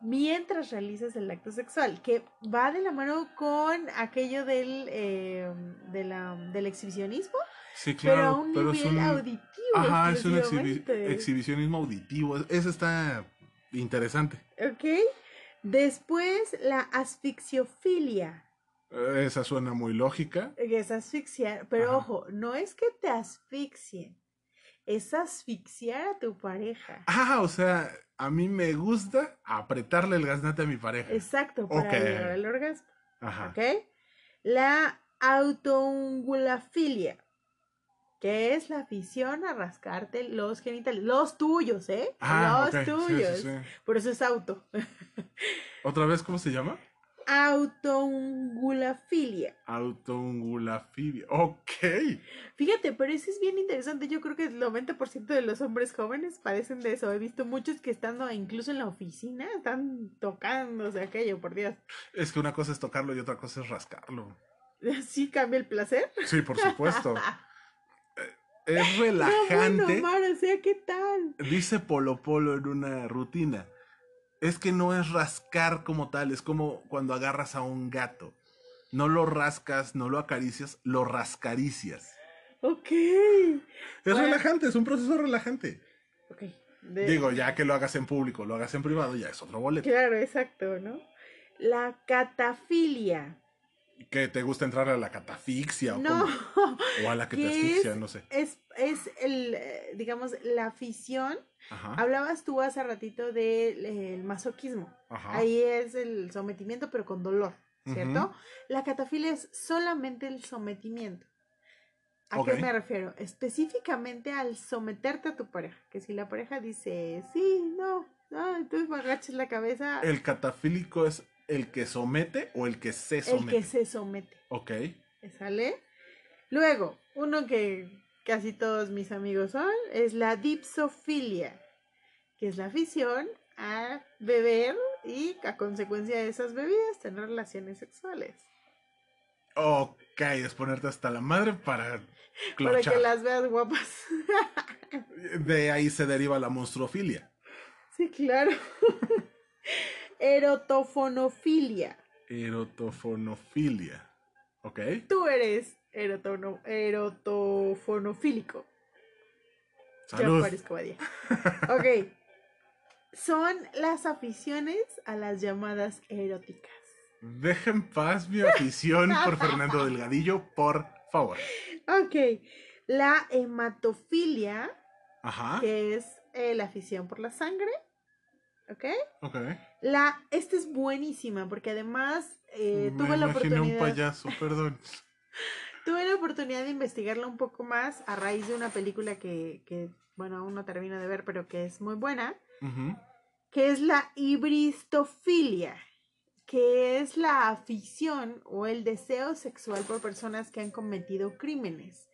mientras realizas el acto sexual, que va de la mano con aquello del, eh, del exhibicionismo. Sí, claro, pero, es un auditivo. Ajá, es un exhibicionismo auditivo. Eso está interesante. Ok. Después, la asfixiofilia. Esa suena muy lógica. Es asfixiar, pero ojo, no es que te asfixien, es asfixiar a tu pareja. Ah, o sea, a mí me gusta apretarle el gaznate a mi pareja. Exacto, para llegar al orgasmo. Ajá. ¿Ok? La autoungulafilia, que es la afición a rascarte los genitales, los tuyos, ¿eh? Ah, los tuyos. Por eso es auto. ¿Otra vez cómo se llama? autoungulafilia. Autoungulafilia. Ok. Fíjate, pero eso es bien interesante. Yo creo que el 90% de los hombres jóvenes padecen de eso. He visto muchos que estando incluso en la oficina están tocándose aquello, por Dios. Es que una cosa es tocarlo y otra cosa es rascarlo. ¿Sí cambia el placer? Sí, por supuesto. Es relajante. No, bueno, o sea, ¿qué tal? Dice Polo Polo en una rutina. Es que no es rascar como tal, es como cuando agarras a un gato. No lo rascas, no lo acaricias, lo rascaricias. Ok. Es Bueno. relajante, es un proceso relajante. Ok. De- Digo, ya que lo hagas en público, lo hagas en privado, ya es otro boleto. Claro, exacto, ¿no? La catafilia. Que te gusta entrar a la catafixia o, No, cómo- o a la que te ¿Qué asfixia, no sé. es, es el, eh, digamos, la afición. Ajá. Hablabas tú hace ratito del el masoquismo. Ajá. Ahí es el sometimiento, pero con dolor, ¿cierto? La catafilia es solamente el sometimiento. ¿A qué me refiero? Específicamente al someterte a tu pareja. Que si la pareja dice sí, no, no, entonces agachas la cabeza. ¿El catafílico es el que somete o el que se el somete? que se somete. Ok. ¿Sale? Luego, uno que casi todos mis amigos son, es la dipsofilia, que es la afición a beber y a consecuencia de esas bebidas tener relaciones sexuales. Ok, es ponerte hasta la madre para Para que las veas guapas. De ahí se deriva la monstruofilia. sí, claro. Erotofonofilia. Erotofonofilia. Ok. Tú eres erotono- erotofonofílico. Salud. parezco Badía. Ok. Son las aficiones a las llamadas eróticas. Deja en paz mi afición por Fernando Delgadillo, por favor. Ok. La hematofilia, Ajá. que es eh, la afición por la sangre. Ok. Ok. La, esta es buenísima porque además eh, Me tuve la imaginé un oportunidad. payaso, perdón. Tuve la oportunidad de investigarla un poco más a raíz de una película que, que, bueno, aún no termino de ver, pero que es muy buena. Que es la hibristofilia, que es la afición o el deseo sexual por personas que han cometido crímenes.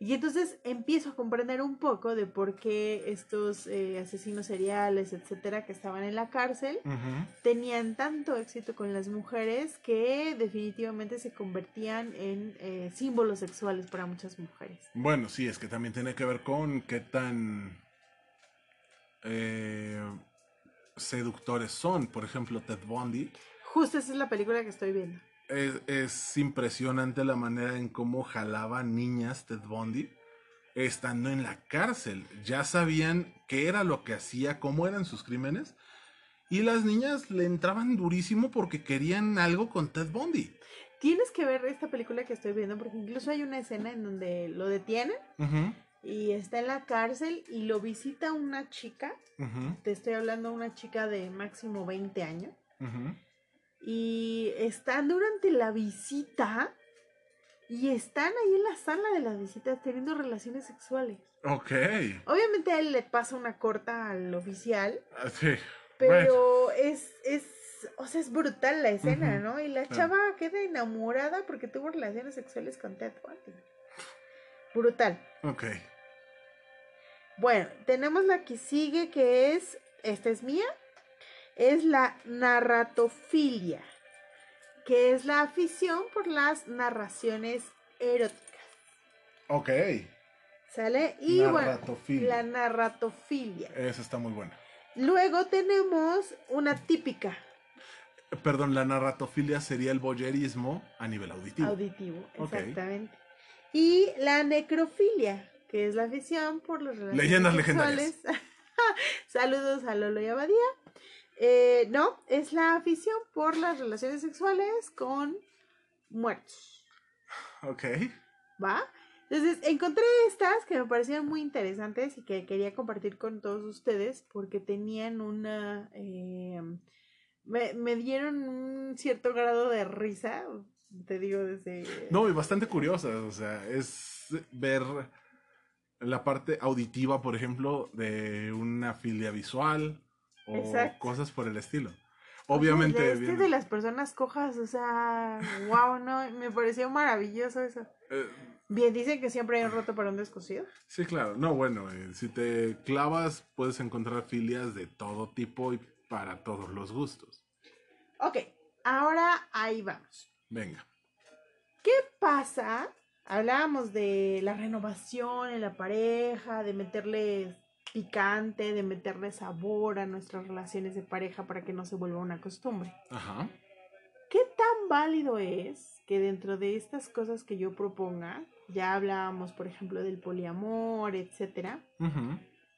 Y entonces empiezo a comprender un poco de por qué estos eh, asesinos seriales, etcétera, que estaban en la cárcel, tenían tanto éxito con las mujeres que definitivamente se convertían en eh, símbolos sexuales para muchas mujeres. Bueno, sí, es que también tiene que ver con qué tan eh, seductores son. Por ejemplo, Ted Bundy. Justo esa es la película que estoy viendo. Es, es impresionante la manera en cómo jalaba niñas Ted Bundy estando en la cárcel. Ya sabían qué era lo que hacía, cómo eran sus crímenes. Y las niñas le entraban durísimo porque querían algo con Ted Bundy. Tienes que ver esta película que estoy viendo porque incluso hay una escena en donde lo detienen y está en la cárcel y lo visita una chica, te estoy hablando de una chica de máximo 20 años, ujú. Y están durante la visita y están ahí en la sala de las visitas teniendo relaciones sexuales. Ok. Obviamente a él le pasa una corta al oficial, Ah, Sí. pero es, es, o sea, es brutal la escena, ¿no? Y la claro. chava queda enamorada porque tuvo relaciones sexuales con Ted Bundy. Brutal. Ok. Bueno, tenemos la que sigue que es, esta es mía, es la narratofilia, que es la afición por las narraciones eróticas. Ok. ¿Sale? Y Narratofilia. bueno, la narratofilia. Esa está muy buena. Luego tenemos una típica, Perdón, la narratofilia sería el boyerismo a nivel auditivo. auditivo, exactamente. Y la necrofilia, que es la afición por las relaciones Leyendas sexuales. Saludos a Lolo y Abadía. Eh, no, es la afición por las relaciones sexuales con muertos. Ok. ¿Va? Entonces, encontré estas que me parecieron muy interesantes y que quería compartir con todos ustedes porque tenían una... eh, me, me dieron un cierto grado de risa, te digo desde... No, y bastante curiosas. O sea, es ver la parte auditiva, por ejemplo, de una filia visual o Exacto. cosas por el estilo. Obviamente. Oye, de este de las personas cojas, o sea, wow, no, me pareció maravilloso eso. eh, Bien, dicen que siempre hay un roto para un descosido. sí, claro. No, bueno, eh, si te clavas, puedes encontrar filias de todo tipo y para todos los gustos. Ok, ahora ahí vamos. Venga. ¿Qué pasa? Hablábamos de la renovación en la pareja, de meterle picante, de meterle sabor a nuestras relaciones de pareja para que no se vuelva una costumbre. Ajá. ¿Qué tan válido es que dentro de estas cosas que yo proponga, ya hablábamos, por ejemplo, del poliamor, etcétera,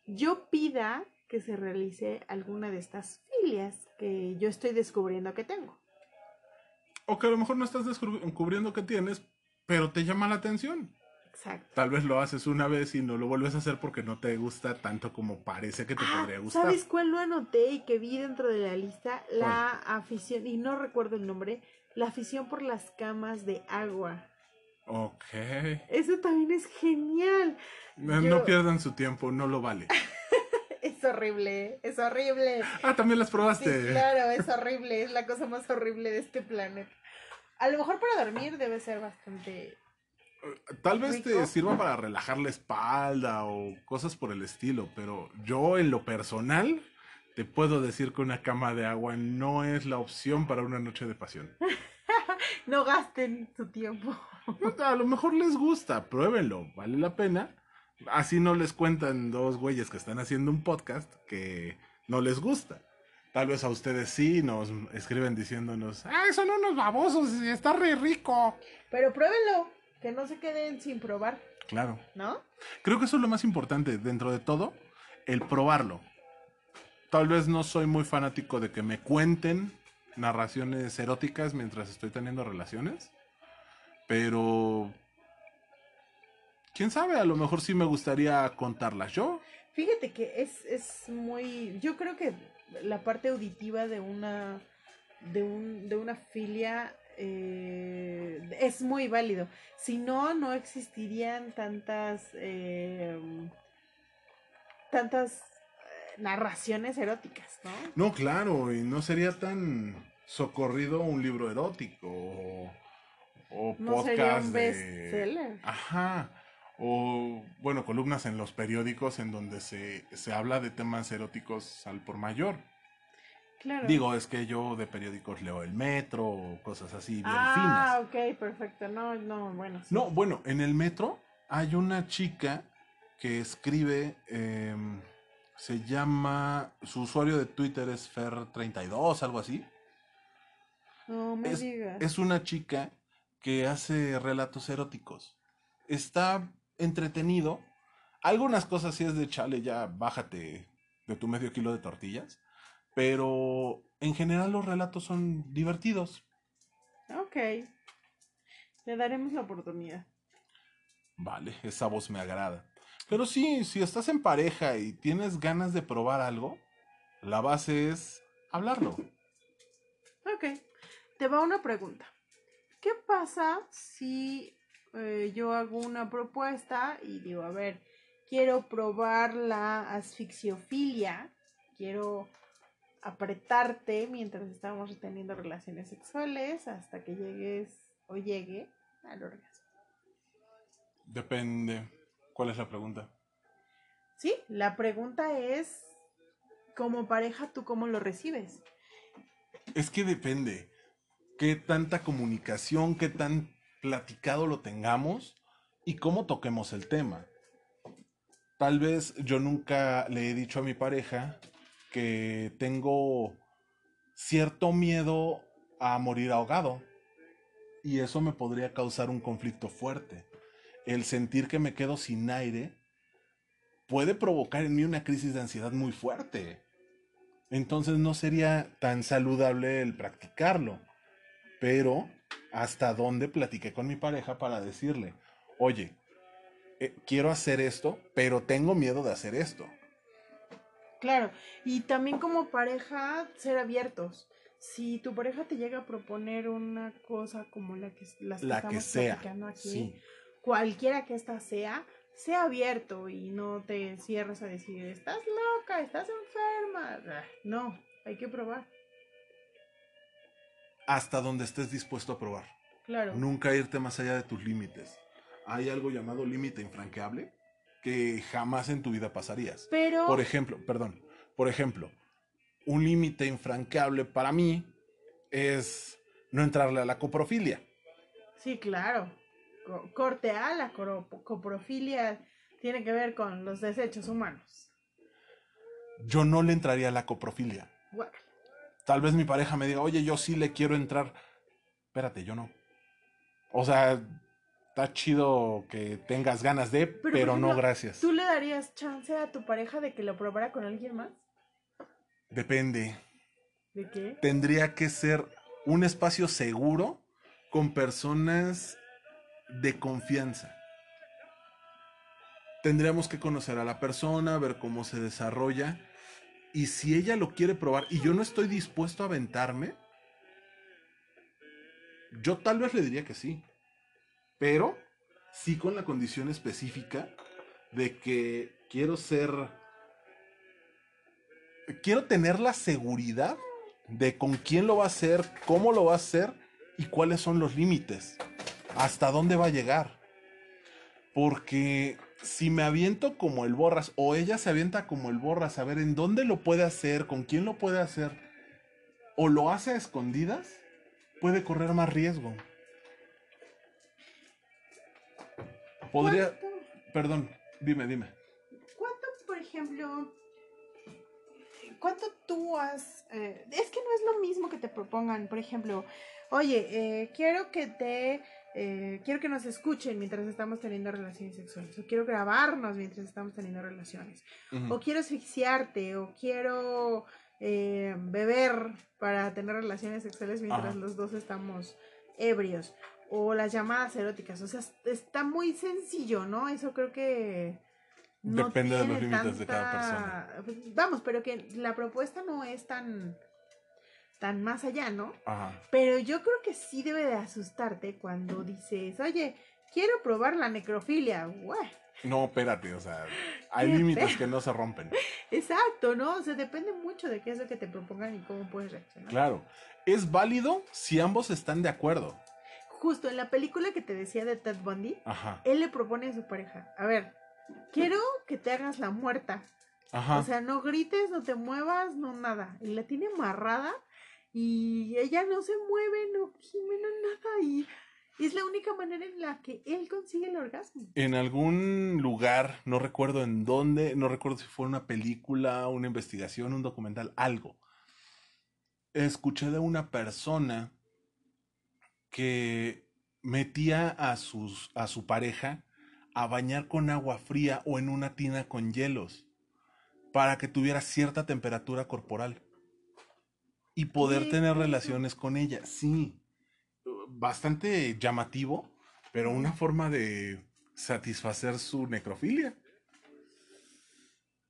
yo pida que se realice alguna de estas filias que yo estoy descubriendo que tengo? O que a lo mejor no estás descubriendo que tienes, pero te llama la atención. Exacto. Tal vez lo haces una vez y no lo vuelves a hacer porque no te gusta tanto como parece que te Ah, podría gustar. ¿Sabes cuál no anoté y que vi dentro de la lista? La afición, y no recuerdo el nombre, la afición por las camas de agua. Ok. Eso también es genial. No, Yo- no pierdan su tiempo, no lo vale. Es horrible, es horrible. Ah, también las Sí, probaste. claro, es horrible, es la cosa más horrible de este planeta. A lo mejor para dormir debe ser bastante... Tal vez te sirva para relajar la espalda o cosas por el estilo, pero yo en lo personal te puedo decir que una cama de agua no es la opción para una noche de pasión. No gasten su tiempo. A lo mejor les gusta, pruébenlo, vale la pena. Así no les cuentan dos güeyes que están haciendo un podcast que no les gusta. Tal vez a ustedes sí nos escriben diciéndonos, ah, son unos babosos y está re rico. Pero pruébenlo, que no se queden sin probar, Claro. ¿no? Creo que eso es lo más importante dentro de todo, el probarlo. Tal vez no soy muy fanático de que me cuenten narraciones eróticas mientras estoy teniendo relaciones, pero quién sabe, a lo mejor sí me gustaría contarlas yo. Fíjate que es, es muy. Yo creo que la parte auditiva de una. de un, de una filia eh, es muy válido. Si no, no existirían tantas. eh, tantas eh, narraciones eróticas, ¿no? No, claro, y no sería tan socorrido un libro erótico o, o No sería podcast un de... Ajá. O, bueno, columnas en los periódicos en donde se, se habla de temas eróticos al por mayor. Claro. Digo, es que yo de periódicos leo el metro o cosas así bien ah, finas. ok, perfecto. No, no, bueno. sí. No, bueno, en el metro hay una chica que escribe, em, se llama, su usuario de Twitter es Fer32, algo así. No me es- digas. Es una chica que hace relatos eróticos. Está entretenido. Algunas cosas sí es de chale, ya bájate de tu medio kilo de tortillas. Pero en general los relatos son divertidos. Ok. Le daremos la oportunidad. Vale, esa voz me agrada. Pero sí, si estás en pareja y tienes ganas de probar algo, la base es hablarlo. Ok. Te va una pregunta. ¿Qué pasa si eh, yo hago una propuesta y digo, a ver, quiero probar la asfixiofilia, quiero apretarte mientras estamos teniendo relaciones sexuales hasta que llegues o llegue al orgasmo? Depende. ¿Cuál es la pregunta? Sí, la pregunta es, como pareja, ¿tú cómo lo recibes? Es que depende. Qué tanta comunicación, qué tan platicado lo tengamos y cómo toquemos el tema. Tal vez yo nunca le he dicho a mi pareja que tengo cierto miedo a morir ahogado. Y eso me podría causar un conflicto fuerte. El sentir que me quedo sin aire puede provocar en mí una crisis de ansiedad muy fuerte. Entonces no sería tan saludable el practicarlo. Pero, ¿hasta dónde platiqué con mi pareja para decirle, oye, eh, quiero hacer esto, pero tengo miedo de hacer esto? Claro, y también como pareja, ser abiertos. Si tu pareja te llega a proponer una cosa como la que, las que La que estamos sea. platicando aquí, Sí. cualquiera que ésta sea, sea abierto y no te cierres a decir, estás loca, estás enferma. Ah, No, hay que probar. hasta donde estés dispuesto a probar. Claro. Nunca irte más allá de tus límites. Hay algo llamado límite infranqueable que jamás en tu vida pasarías. Pero. Por ejemplo, perdón, por ejemplo, un límite infranqueable para mí es no entrarle a la coprofilia. Sí, claro. Co- corte A, la coprofilia tiene que ver con los desechos humanos. Yo no le entraría a la coprofilia. Guácala. Tal vez mi pareja me diga, oye, yo sí le quiero entrar. Espérate, yo no. O sea, está chido que tengas ganas de, pero, no gracias. ¿Tú le darías chance a tu pareja de que lo probara con alguien más? Depende. ¿De qué? Tendría que ser un espacio seguro con personas de confianza. Tendríamos que conocer a la persona, ver cómo se desarrolla. Y si ella lo quiere probar y yo no estoy dispuesto a aventarme, yo tal vez le diría que sí. Pero sí con la condición específica de que quiero ser... Quiero tener la seguridad de con quién lo va a hacer, cómo lo va a hacer y cuáles son los límites. Hasta dónde va a llegar. Porque si me aviento como el borras o ella se avienta como el borras a ver en dónde lo puede hacer, con quién lo puede hacer, o lo hace a escondidas, puede correr más riesgo. Podría, ¿Cuánto, perdón, dime, dime. cuánto, por ejemplo, cuánto tú has... eh, es que no es lo mismo que te propongan, por ejemplo, oye, eh, quiero que te... eh, quiero que nos escuchen mientras estamos teniendo relaciones sexuales, o quiero grabarnos mientras estamos teniendo relaciones, o quiero asfixiarte, o quiero beber para tener relaciones sexuales mientras Ajá. los dos estamos ebrios, o las llamadas eróticas, o sea, es- está muy sencillo, ¿no? Eso creo que... Depende de los límites de cada persona. pues, Vamos, pero que la propuesta no es tan, tan más allá, ¿no? Ajá. Pero yo creo que sí debe de asustarte cuando dices, oye, quiero probar la necrofilia. Guay. No, espérate, o sea, hay límites que no se rompen. Exacto, ¿no? O sea, depende mucho de qué es lo que te propongan y cómo puedes reaccionar. Claro. Es válido si ambos están de acuerdo. Justo en la película que te decía de Ted Bundy, Ajá. él le propone a su pareja, a ver, quiero que te hagas la muerta. Ajá. O sea, no grites, no te muevas, no nada. Y la tiene amarrada y ella no se mueve, no gime, no nada. Y es la única manera en la que él consigue el orgasmo. En algún lugar, no recuerdo en dónde, no recuerdo si fue una película, una investigación, un documental, algo. Escuché de una persona que metía a, sus, a su pareja a bañar con agua fría o en una tina con hielos para que tuviera cierta temperatura corporal y poder tener relaciones con ella. Sí, bastante llamativo, pero una forma de satisfacer su necrofilia.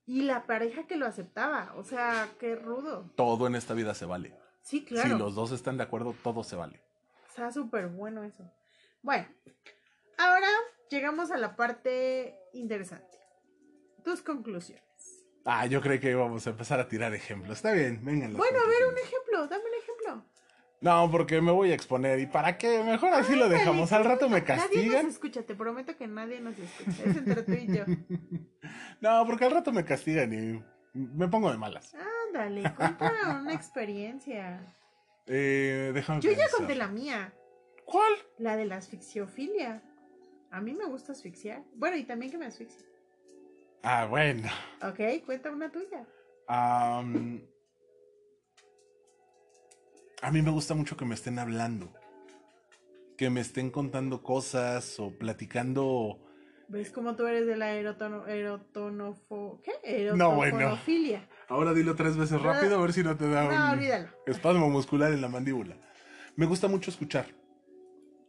Y la pareja que lo aceptaba, o sea, qué rudo. Todo en esta vida se vale. Sí, claro. Si los dos están de acuerdo, todo se vale. Está súper bueno eso. Bueno, ahora llegamos a la parte interesante. Tus conclusiones. Ah, yo creí que íbamos a empezar a tirar ejemplos. Está bien, vengan. Bueno, a ver, un ejemplo, dame un ejemplo. No, porque me voy a exponer. ¿Y para qué? Mejor así lo dejamos. Al rato me Nadie castigan. nos escucha, te prometo que nadie nos escucha. Es entre tú y yo. No, porque al rato me castigan y me pongo de malas. Ándale, cuenta una experiencia. Eh, déjame Yo ya conté la mía, ¿Cuál? la de la asfixiofilia. A mí me gusta asfixiar. Bueno, y también que me asfixie. Ah, bueno. Ok, cuenta una tuya. Am, a mí me gusta mucho que me estén hablando. Que me estén contando cosas o platicando. ¿Ves cómo tú eres de la erotono, erotonofo... ¿Qué? No, bueno. Ahora dilo tres veces rápido a ver si no te da No, un olvídalo. espasmo muscular en la mandíbula. Me gusta mucho escuchar.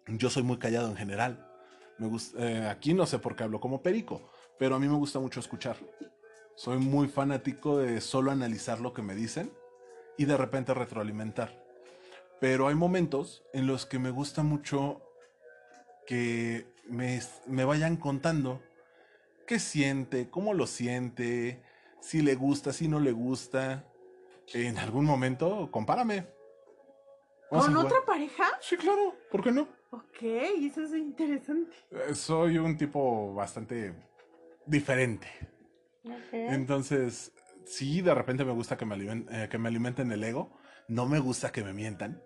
Yo soy muy callado en general. Me gusta, eh, aquí no sé por qué hablo como perico, pero a mí me gusta mucho escuchar. Soy muy fanático de solo analizar lo que me dicen y de repente retroalimentar. Pero hay momentos en los que me gusta mucho que me, me vayan contando qué siente, cómo lo siente, si le gusta, si no le gusta. En algún momento, compárame. ¿Con otra pareja? Sí, claro, ¿por qué no? Ok, eso es interesante. Eh, Soy un tipo bastante diferente. Entonces, sí, de repente me gusta que me, alimen- eh, que me alimenten el ego. No me gusta que me mientan.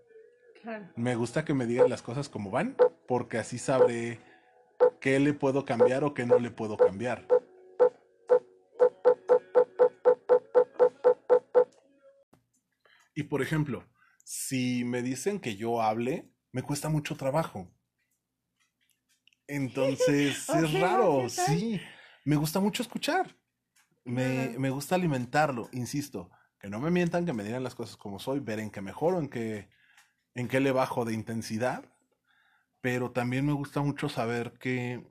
Claro. Me gusta que me digan las cosas como van, porque así sabré qué le puedo cambiar o qué no le puedo cambiar. Y por ejemplo, si me dicen que yo hable, me cuesta mucho trabajo. Entonces, es raro, sí. Me gusta mucho escuchar. Me, me gusta alimentarlo, insisto. Que no me mientan, que me digan las cosas como soy, ver en qué mejoro, en qué, en qué le bajo de intensidad. Pero también me gusta mucho saber qué,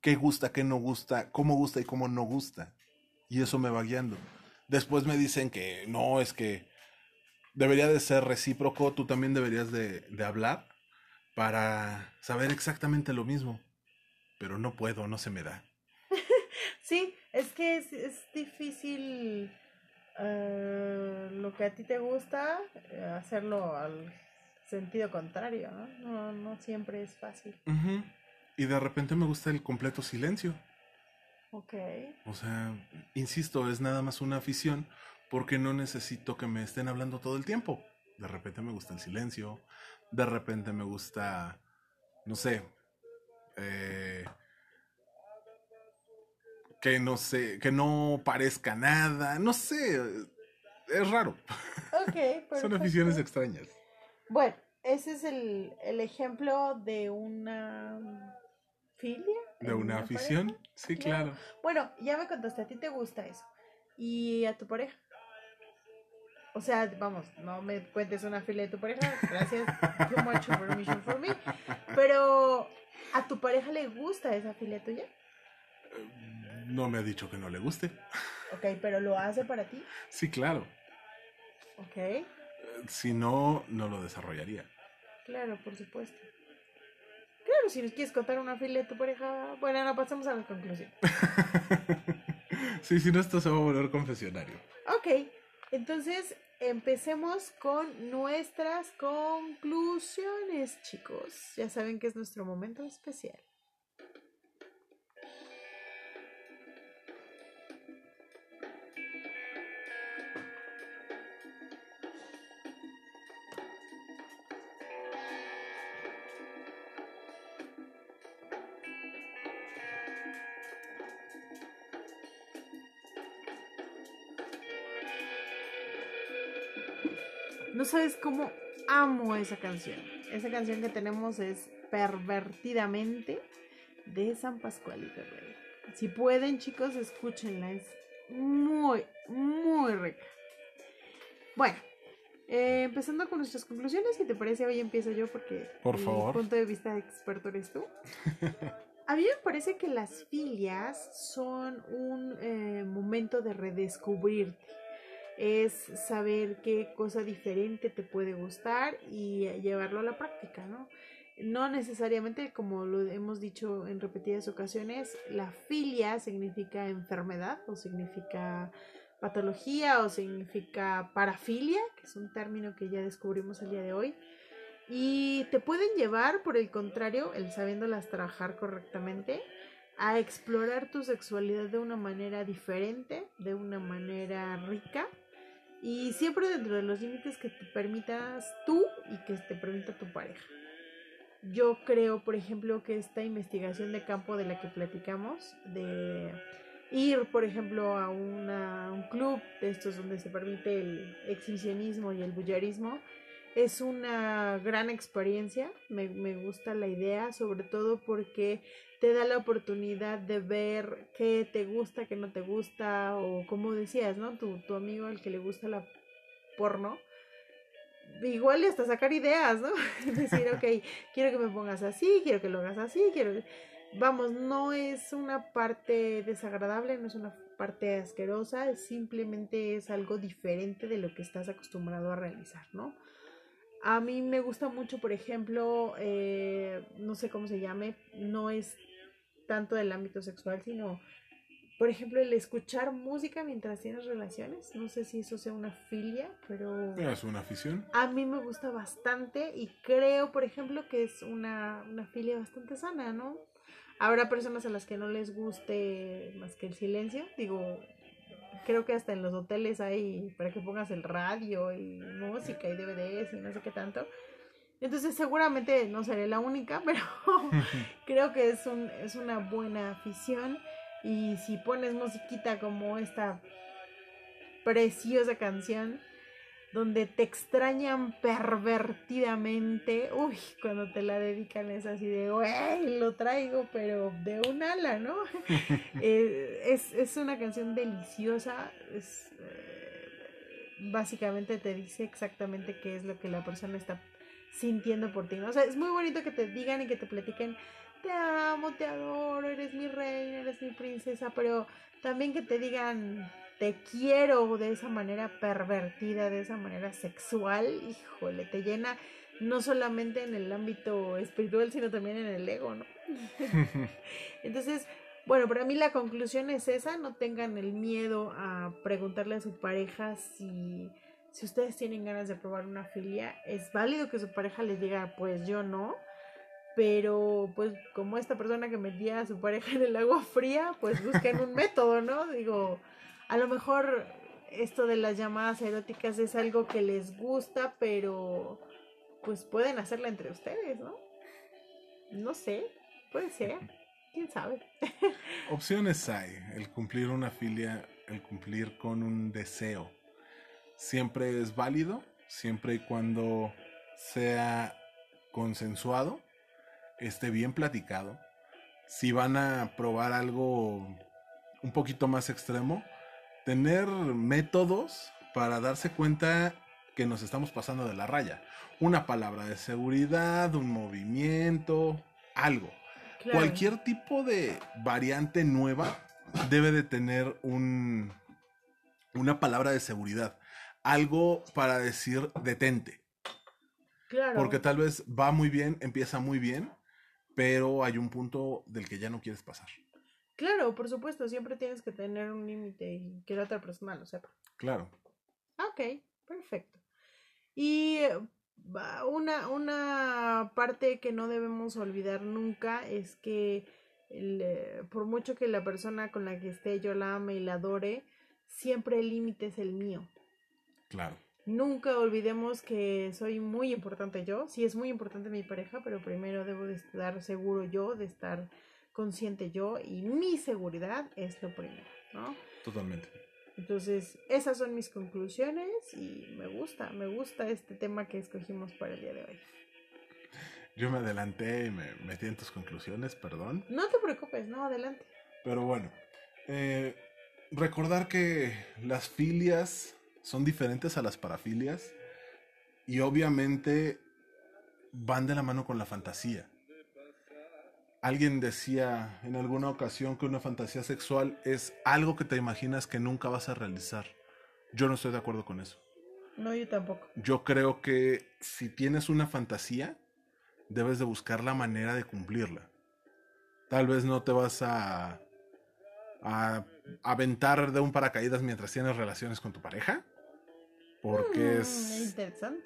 qué gusta, qué no gusta, cómo gusta y cómo no gusta. Y eso me va guiando. Después me dicen que no, es que debería de ser recíproco, tú también deberías de, hablar para saber exactamente lo mismo. Pero no puedo, no se me da. Sí, es que es, es difícil eh, lo que a ti te gusta, eh, hacerlo al sentido contrario, ¿no? No, no siempre es fácil. Y de repente me gusta el completo silencio. Ok. O sea, insisto, es nada más una afición porque no necesito que me estén hablando todo el tiempo. De repente me gusta el silencio, de repente me gusta, no sé, eh, que no sé, que no parezca nada, no sé, es raro. Ok, Son aficiones extrañas. Bueno, ese es el, el ejemplo de una filia. ¿De una pareja. afición? Sí, Claro. claro. Bueno, ya me contaste, a ti te gusta eso. ¿Y a tu pareja? O sea, vamos, no me cuentes una filia de tu pareja, gracias, too much information for me. Pero, ¿a tu pareja le gusta esa filia tuya? No me ha dicho que no le guste. Ok, pero ¿lo hace para ti? Sí, claro. Ok, Si no, no lo desarrollaría. claro, por supuesto. Claro, si nos quieres contar una filia de tu pareja, bueno, no, pasamos a la conclusión. sí, si no, esto se va a volver confesionario. Ok, entonces empecemos con nuestras conclusiones, chicos. Ya saben que es nuestro momento especial. Sabes cómo amo esa canción. Esa canción que tenemos es Pervertidamente de San Pascualito Rey. Si pueden, chicos, escúchenla. Es muy, muy rica. Bueno, eh, empezando con nuestras conclusiones, si te parece, hoy empiezo yo porque Por favor. punto de vista experto eres tú. A mí me parece que las filias son un eh, momento de redescubrirte. Es saber qué cosa diferente te puede gustar y llevarlo a la práctica, ¿no? No necesariamente, como lo hemos dicho en repetidas ocasiones, la filia significa enfermedad o significa patología o significa parafilia, que es un término que ya descubrimos el día de hoy. Y te pueden llevar, por el contrario, el sabiéndolas trabajar correctamente, a explorar tu sexualidad de una manera diferente, de una manera rica y siempre dentro de los límites que te permitas tú y que te permita tu pareja. Yo creo, por ejemplo, que esta investigación de campo de la que platicamos, de ir, por ejemplo, a una- un club de estos donde se permite el exhibicionismo y el bullerismo, es una gran experiencia. Me, me gusta la idea, sobre todo porque te da la oportunidad de ver qué te gusta, qué no te gusta, o como decías, ¿no? Tu, tu amigo al que le gusta la porno, igual hasta sacar ideas, ¿no? Decir, ok, quiero que me pongas así, quiero que lo hagas así, quiero. Vamos, no es una parte desagradable, no es una parte asquerosa, simplemente es algo diferente de lo que estás acostumbrado a realizar, ¿no? A mí me gusta mucho, por ejemplo, eh, no sé cómo se llame, no es tanto del ámbito sexual, sino por ejemplo, el escuchar música mientras tienes relaciones. No sé si eso sea una filia, pero... Es una afición. A mí me gusta bastante y creo, por ejemplo, que es una, una filia bastante sana, ¿no? Habrá personas a las que no les guste más que el silencio. Digo, creo que hasta en los hoteles hay para que pongas el radio y música y DVDs y no sé qué tanto. Entonces seguramente no seré la única, pero creo que es, un, es una buena afición. Y si pones musiquita como esta preciosa canción, donde te extrañan pervertidamente, uy, cuando te la dedican es así de, güey, lo traigo, pero de un ala, ¿no? Eh, es, es, una canción deliciosa, es, eh, básicamente te dice exactamente qué es lo que la persona está sintiendo por ti, ¿no? O sea, es muy bonito que te digan y que te platiquen, te amo, te adoro, eres mi reina, eres mi princesa, pero también que te digan, te quiero de esa manera pervertida, de esa manera sexual, híjole, te llena no solamente en el ámbito espiritual, sino también en el ego, ¿no? Entonces, bueno, para mí la conclusión es esa, no tengan el miedo a preguntarle a su pareja si si ustedes tienen ganas de probar una filia, es válido que su pareja les diga, pues yo no. Pero pues como esta persona que metía a su pareja en el agua fría, pues busquen un método, ¿no? Digo, a lo mejor esto de las llamadas eróticas es algo que les gusta, pero pues pueden hacerla entre ustedes, ¿no? No sé, puede ser, quién sabe. Opciones hay, el cumplir una filia, el cumplir con un deseo siempre es válido, siempre y cuando sea consensuado, esté bien platicado. Si van a probar algo un poquito más extremo, tener métodos para darse cuenta que nos estamos pasando de la raya. Una palabra de seguridad, un movimiento, algo. Cualquier tipo de variante nueva debe de tener un, una palabra de seguridad algo para decir detente. Claro. Porque tal vez va muy bien, empieza muy bien, pero hay un punto del que ya no quieres pasar. Claro, por supuesto, siempre tienes que tener un límite y que la otra persona lo sepa. Claro. Ok, perfecto. Y una, una parte que no debemos olvidar nunca es que eh, por mucho que la persona con la que esté yo la ame y la adore, siempre el límite es el mío. Claro. Nunca olvidemos que soy muy importante yo. Sí es muy importante mi pareja, pero primero debo de estar seguro yo, de estar consciente yo y mi seguridad es lo primero, ¿no? Totalmente. Entonces, esas son mis conclusiones y me gusta, me gusta este tema que escogimos para el día de hoy. Yo me adelanté y me metí en tus conclusiones, perdón. No te preocupes, no, adelante. Pero bueno, eh, recordar que las filias son diferentes a las parafilias y obviamente van de la mano con la fantasía. Alguien decía en alguna ocasión que una fantasía sexual es algo que te imaginas que nunca vas a realizar. Yo no estoy de acuerdo con eso. No, yo tampoco. Yo creo que si tienes una fantasía, debes de buscar la manera de cumplirla. Tal vez no te vas a, a aventar de un paracaídas mientras tienes relaciones con tu pareja, porque mm, es... Interesante.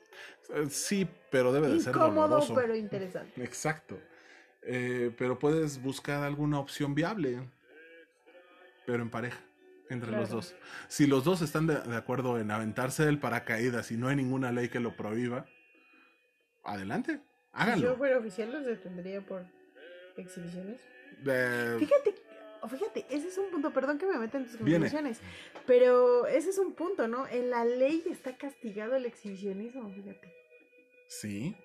Sí, pero debe de ser Incómodo, pero interesante. Exacto. Eh, pero puedes buscar alguna opción viable, pero en pareja, entre los dos. Si los dos están de, acuerdo en aventarse del paracaídas y no hay ninguna ley que lo prohíba, adelante, háganlo. Yo fuera oficial los detendría por exhibiciones. Fíjate fíjate, ese es un punto, perdón que me meta en tus conclusiones, pero ese es un punto, ¿no? En la ley está castigado el exhibicionismo, fíjate. Sí.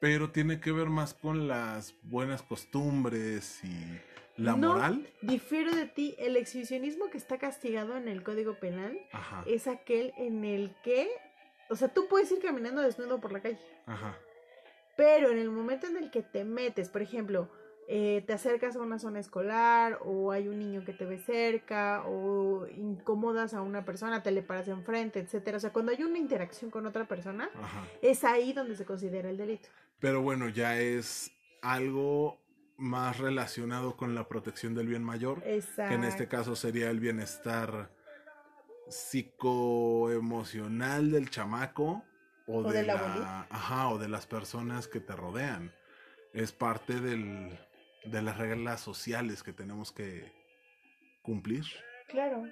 Pero tiene que ver más con las buenas costumbres y la no, moral. Difiero de ti, el exhibicionismo que está castigado en el Código Penal es aquel en el que, o sea, tú puedes ir caminando desnudo por la calle. Ajá. Pero en el momento en el que te metes, por ejemplo, eh, te acercas a una zona escolar o hay un niño que te ve cerca o incomodas a una persona, te le paras enfrente, etcétera. O sea, cuando hay una interacción con otra persona, es ahí donde se considera el delito. Pero bueno, ya es algo más relacionado con la protección del bien mayor, Exacto. que en este caso sería el bienestar psicoemocional del chamaco o, O de, de la ajá, o de las personas que te rodean. Es parte del, de las reglas sociales que tenemos que cumplir. Claro.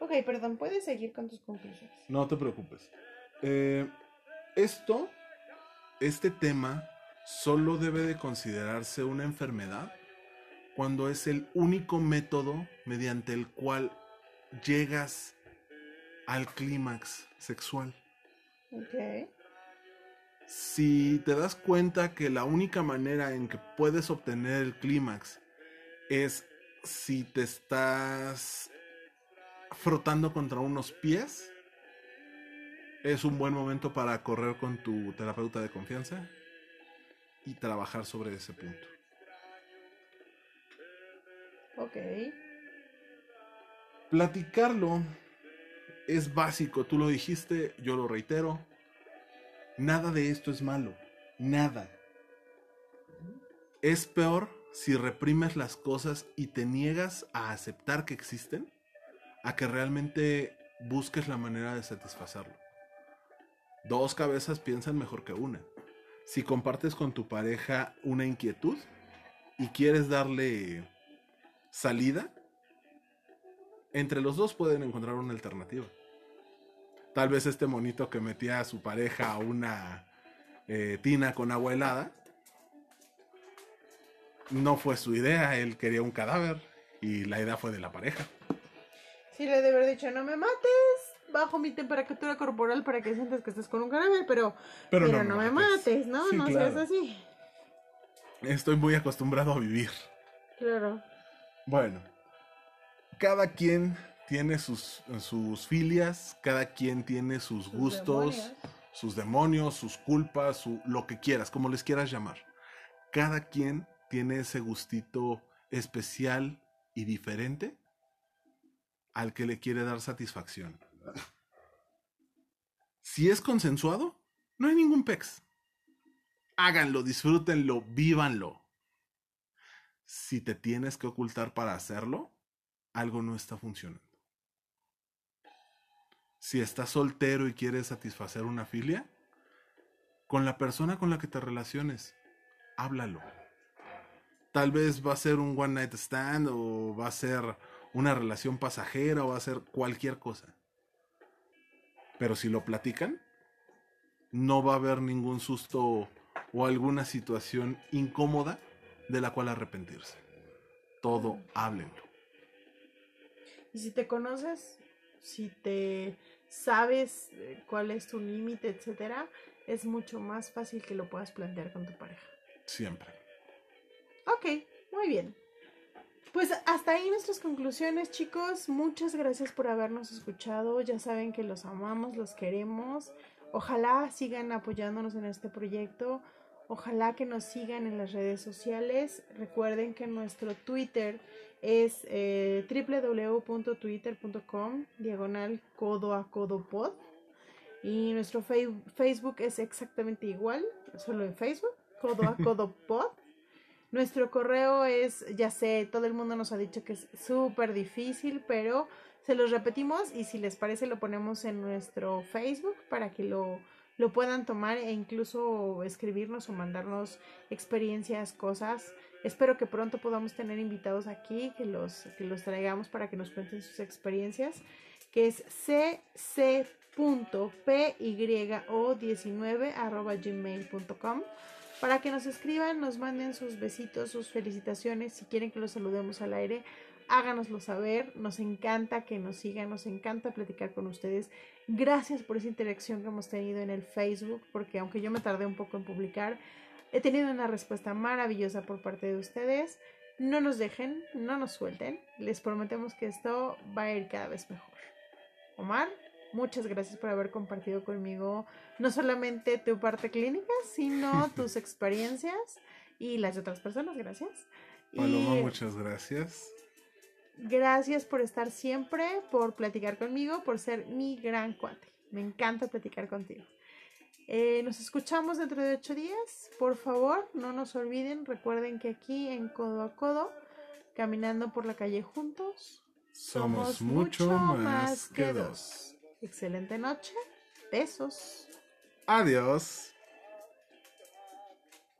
Ok, perdón, puedes seguir con tus conclusiones. No te preocupes. Eh, esto, este tema, solo debe de considerarse una enfermedad cuando es el único método mediante el cual llegas al clímax sexual. Ok. Si te das cuenta que la única manera en que puedes obtener el clímax es si te estás frotando contra unos pies, es un buen momento para correr con tu terapeuta de confianza y trabajar sobre ese punto. Ok. Platicarlo es básico, tú lo dijiste, yo lo reitero. Nada de esto es malo, nada. Es peor si reprimes las cosas y te niegas a aceptar que existen, a que realmente busques la manera de satisfacerlo. Dos cabezas piensan mejor que una. Si compartes con tu pareja una inquietud y quieres darle salida, entre los dos pueden encontrar una alternativa. Tal vez este monito que metía a su pareja a una eh, tina con agua helada no fue su idea, él quería un cadáver y la idea fue de la pareja. Sí, le debe haber dicho, no me mates, bajo mi temperatura corporal para que sientas que estás con un cadáver, pero, pero, no, me mates, ¿no? Sí, no claro. seas así. Estoy muy acostumbrado a vivir. Claro. Bueno, cada quien tiene sus, sus filias, cada quien tiene sus, Sus gustos, demonios. sus demonios, sus culpas, su, lo que quieras, como les quieras llamar. Cada quien tiene ese gustito especial y diferente al que le quiere dar satisfacción. Si es consensuado, no hay ningún pex. Háganlo, disfrútenlo, vívanlo. Si te tienes que ocultar para hacerlo, algo no está funcionando. Si estás soltero y quieres satisfacer una filia, con la persona con la que te relaciones, háblalo. Tal vez va a ser un one night stand o va a ser una relación pasajera o va a ser cualquier cosa. Pero si lo platican, no va a haber ningún susto o alguna situación incómoda de la cual arrepentirse. Todo háblenlo. Y si te conoces, si te sabes eh, cuál es tu límite, etcétera, es mucho más fácil que lo puedas plantear con tu pareja. Siempre. Ok, muy bien. Pues hasta ahí nuestras conclusiones, chicos. Muchas gracias por habernos escuchado. Ya saben que los amamos, los queremos. Ojalá sigan apoyándonos en este proyecto. Ojalá que nos sigan en las redes sociales. Recuerden que nuestro Twitter es eh, www.twitter.com diagonal codo a codo pod. Y nuestro Facebook es exactamente igual, solo en Facebook, codo a codo pod. Nuestro correo es, ya sé, todo el mundo nos ha dicho que es súper difícil, pero se los repetimos y si les parece lo ponemos en nuestro Facebook para que lo, lo puedan tomar e incluso escribirnos o mandarnos experiencias, cosas. Espero que pronto podamos tener invitados aquí, que los, que los traigamos para que nos cuenten sus experiencias, que es cc.pyo19 para que nos escriban, nos manden sus besitos, sus felicitaciones, si quieren que los saludemos al aire, háganoslo saber, nos encanta que nos sigan, nos encanta platicar con ustedes. Gracias por esa interacción que hemos tenido en el Facebook, porque aunque yo me tardé un poco en publicar, he tenido una respuesta maravillosa por parte de ustedes. No nos dejen, no nos suelten, les prometemos que esto va a ir cada vez mejor. Omar, muchas gracias por haber compartido conmigo no solamente tu parte clínica, sino tus experiencias y las de otras personas. Gracias. Paloma, y muchas gracias. gracias por estar siempre, por platicar conmigo, por ser mi gran cuate. Me encanta platicar contigo. Eh, nos escuchamos dentro de ocho días. Por favor, no nos olviden. Recuerden que aquí en Codo a Codo, caminando por la calle juntos, Somos mucho más que dos. Excelente noche. Besos. Adiós.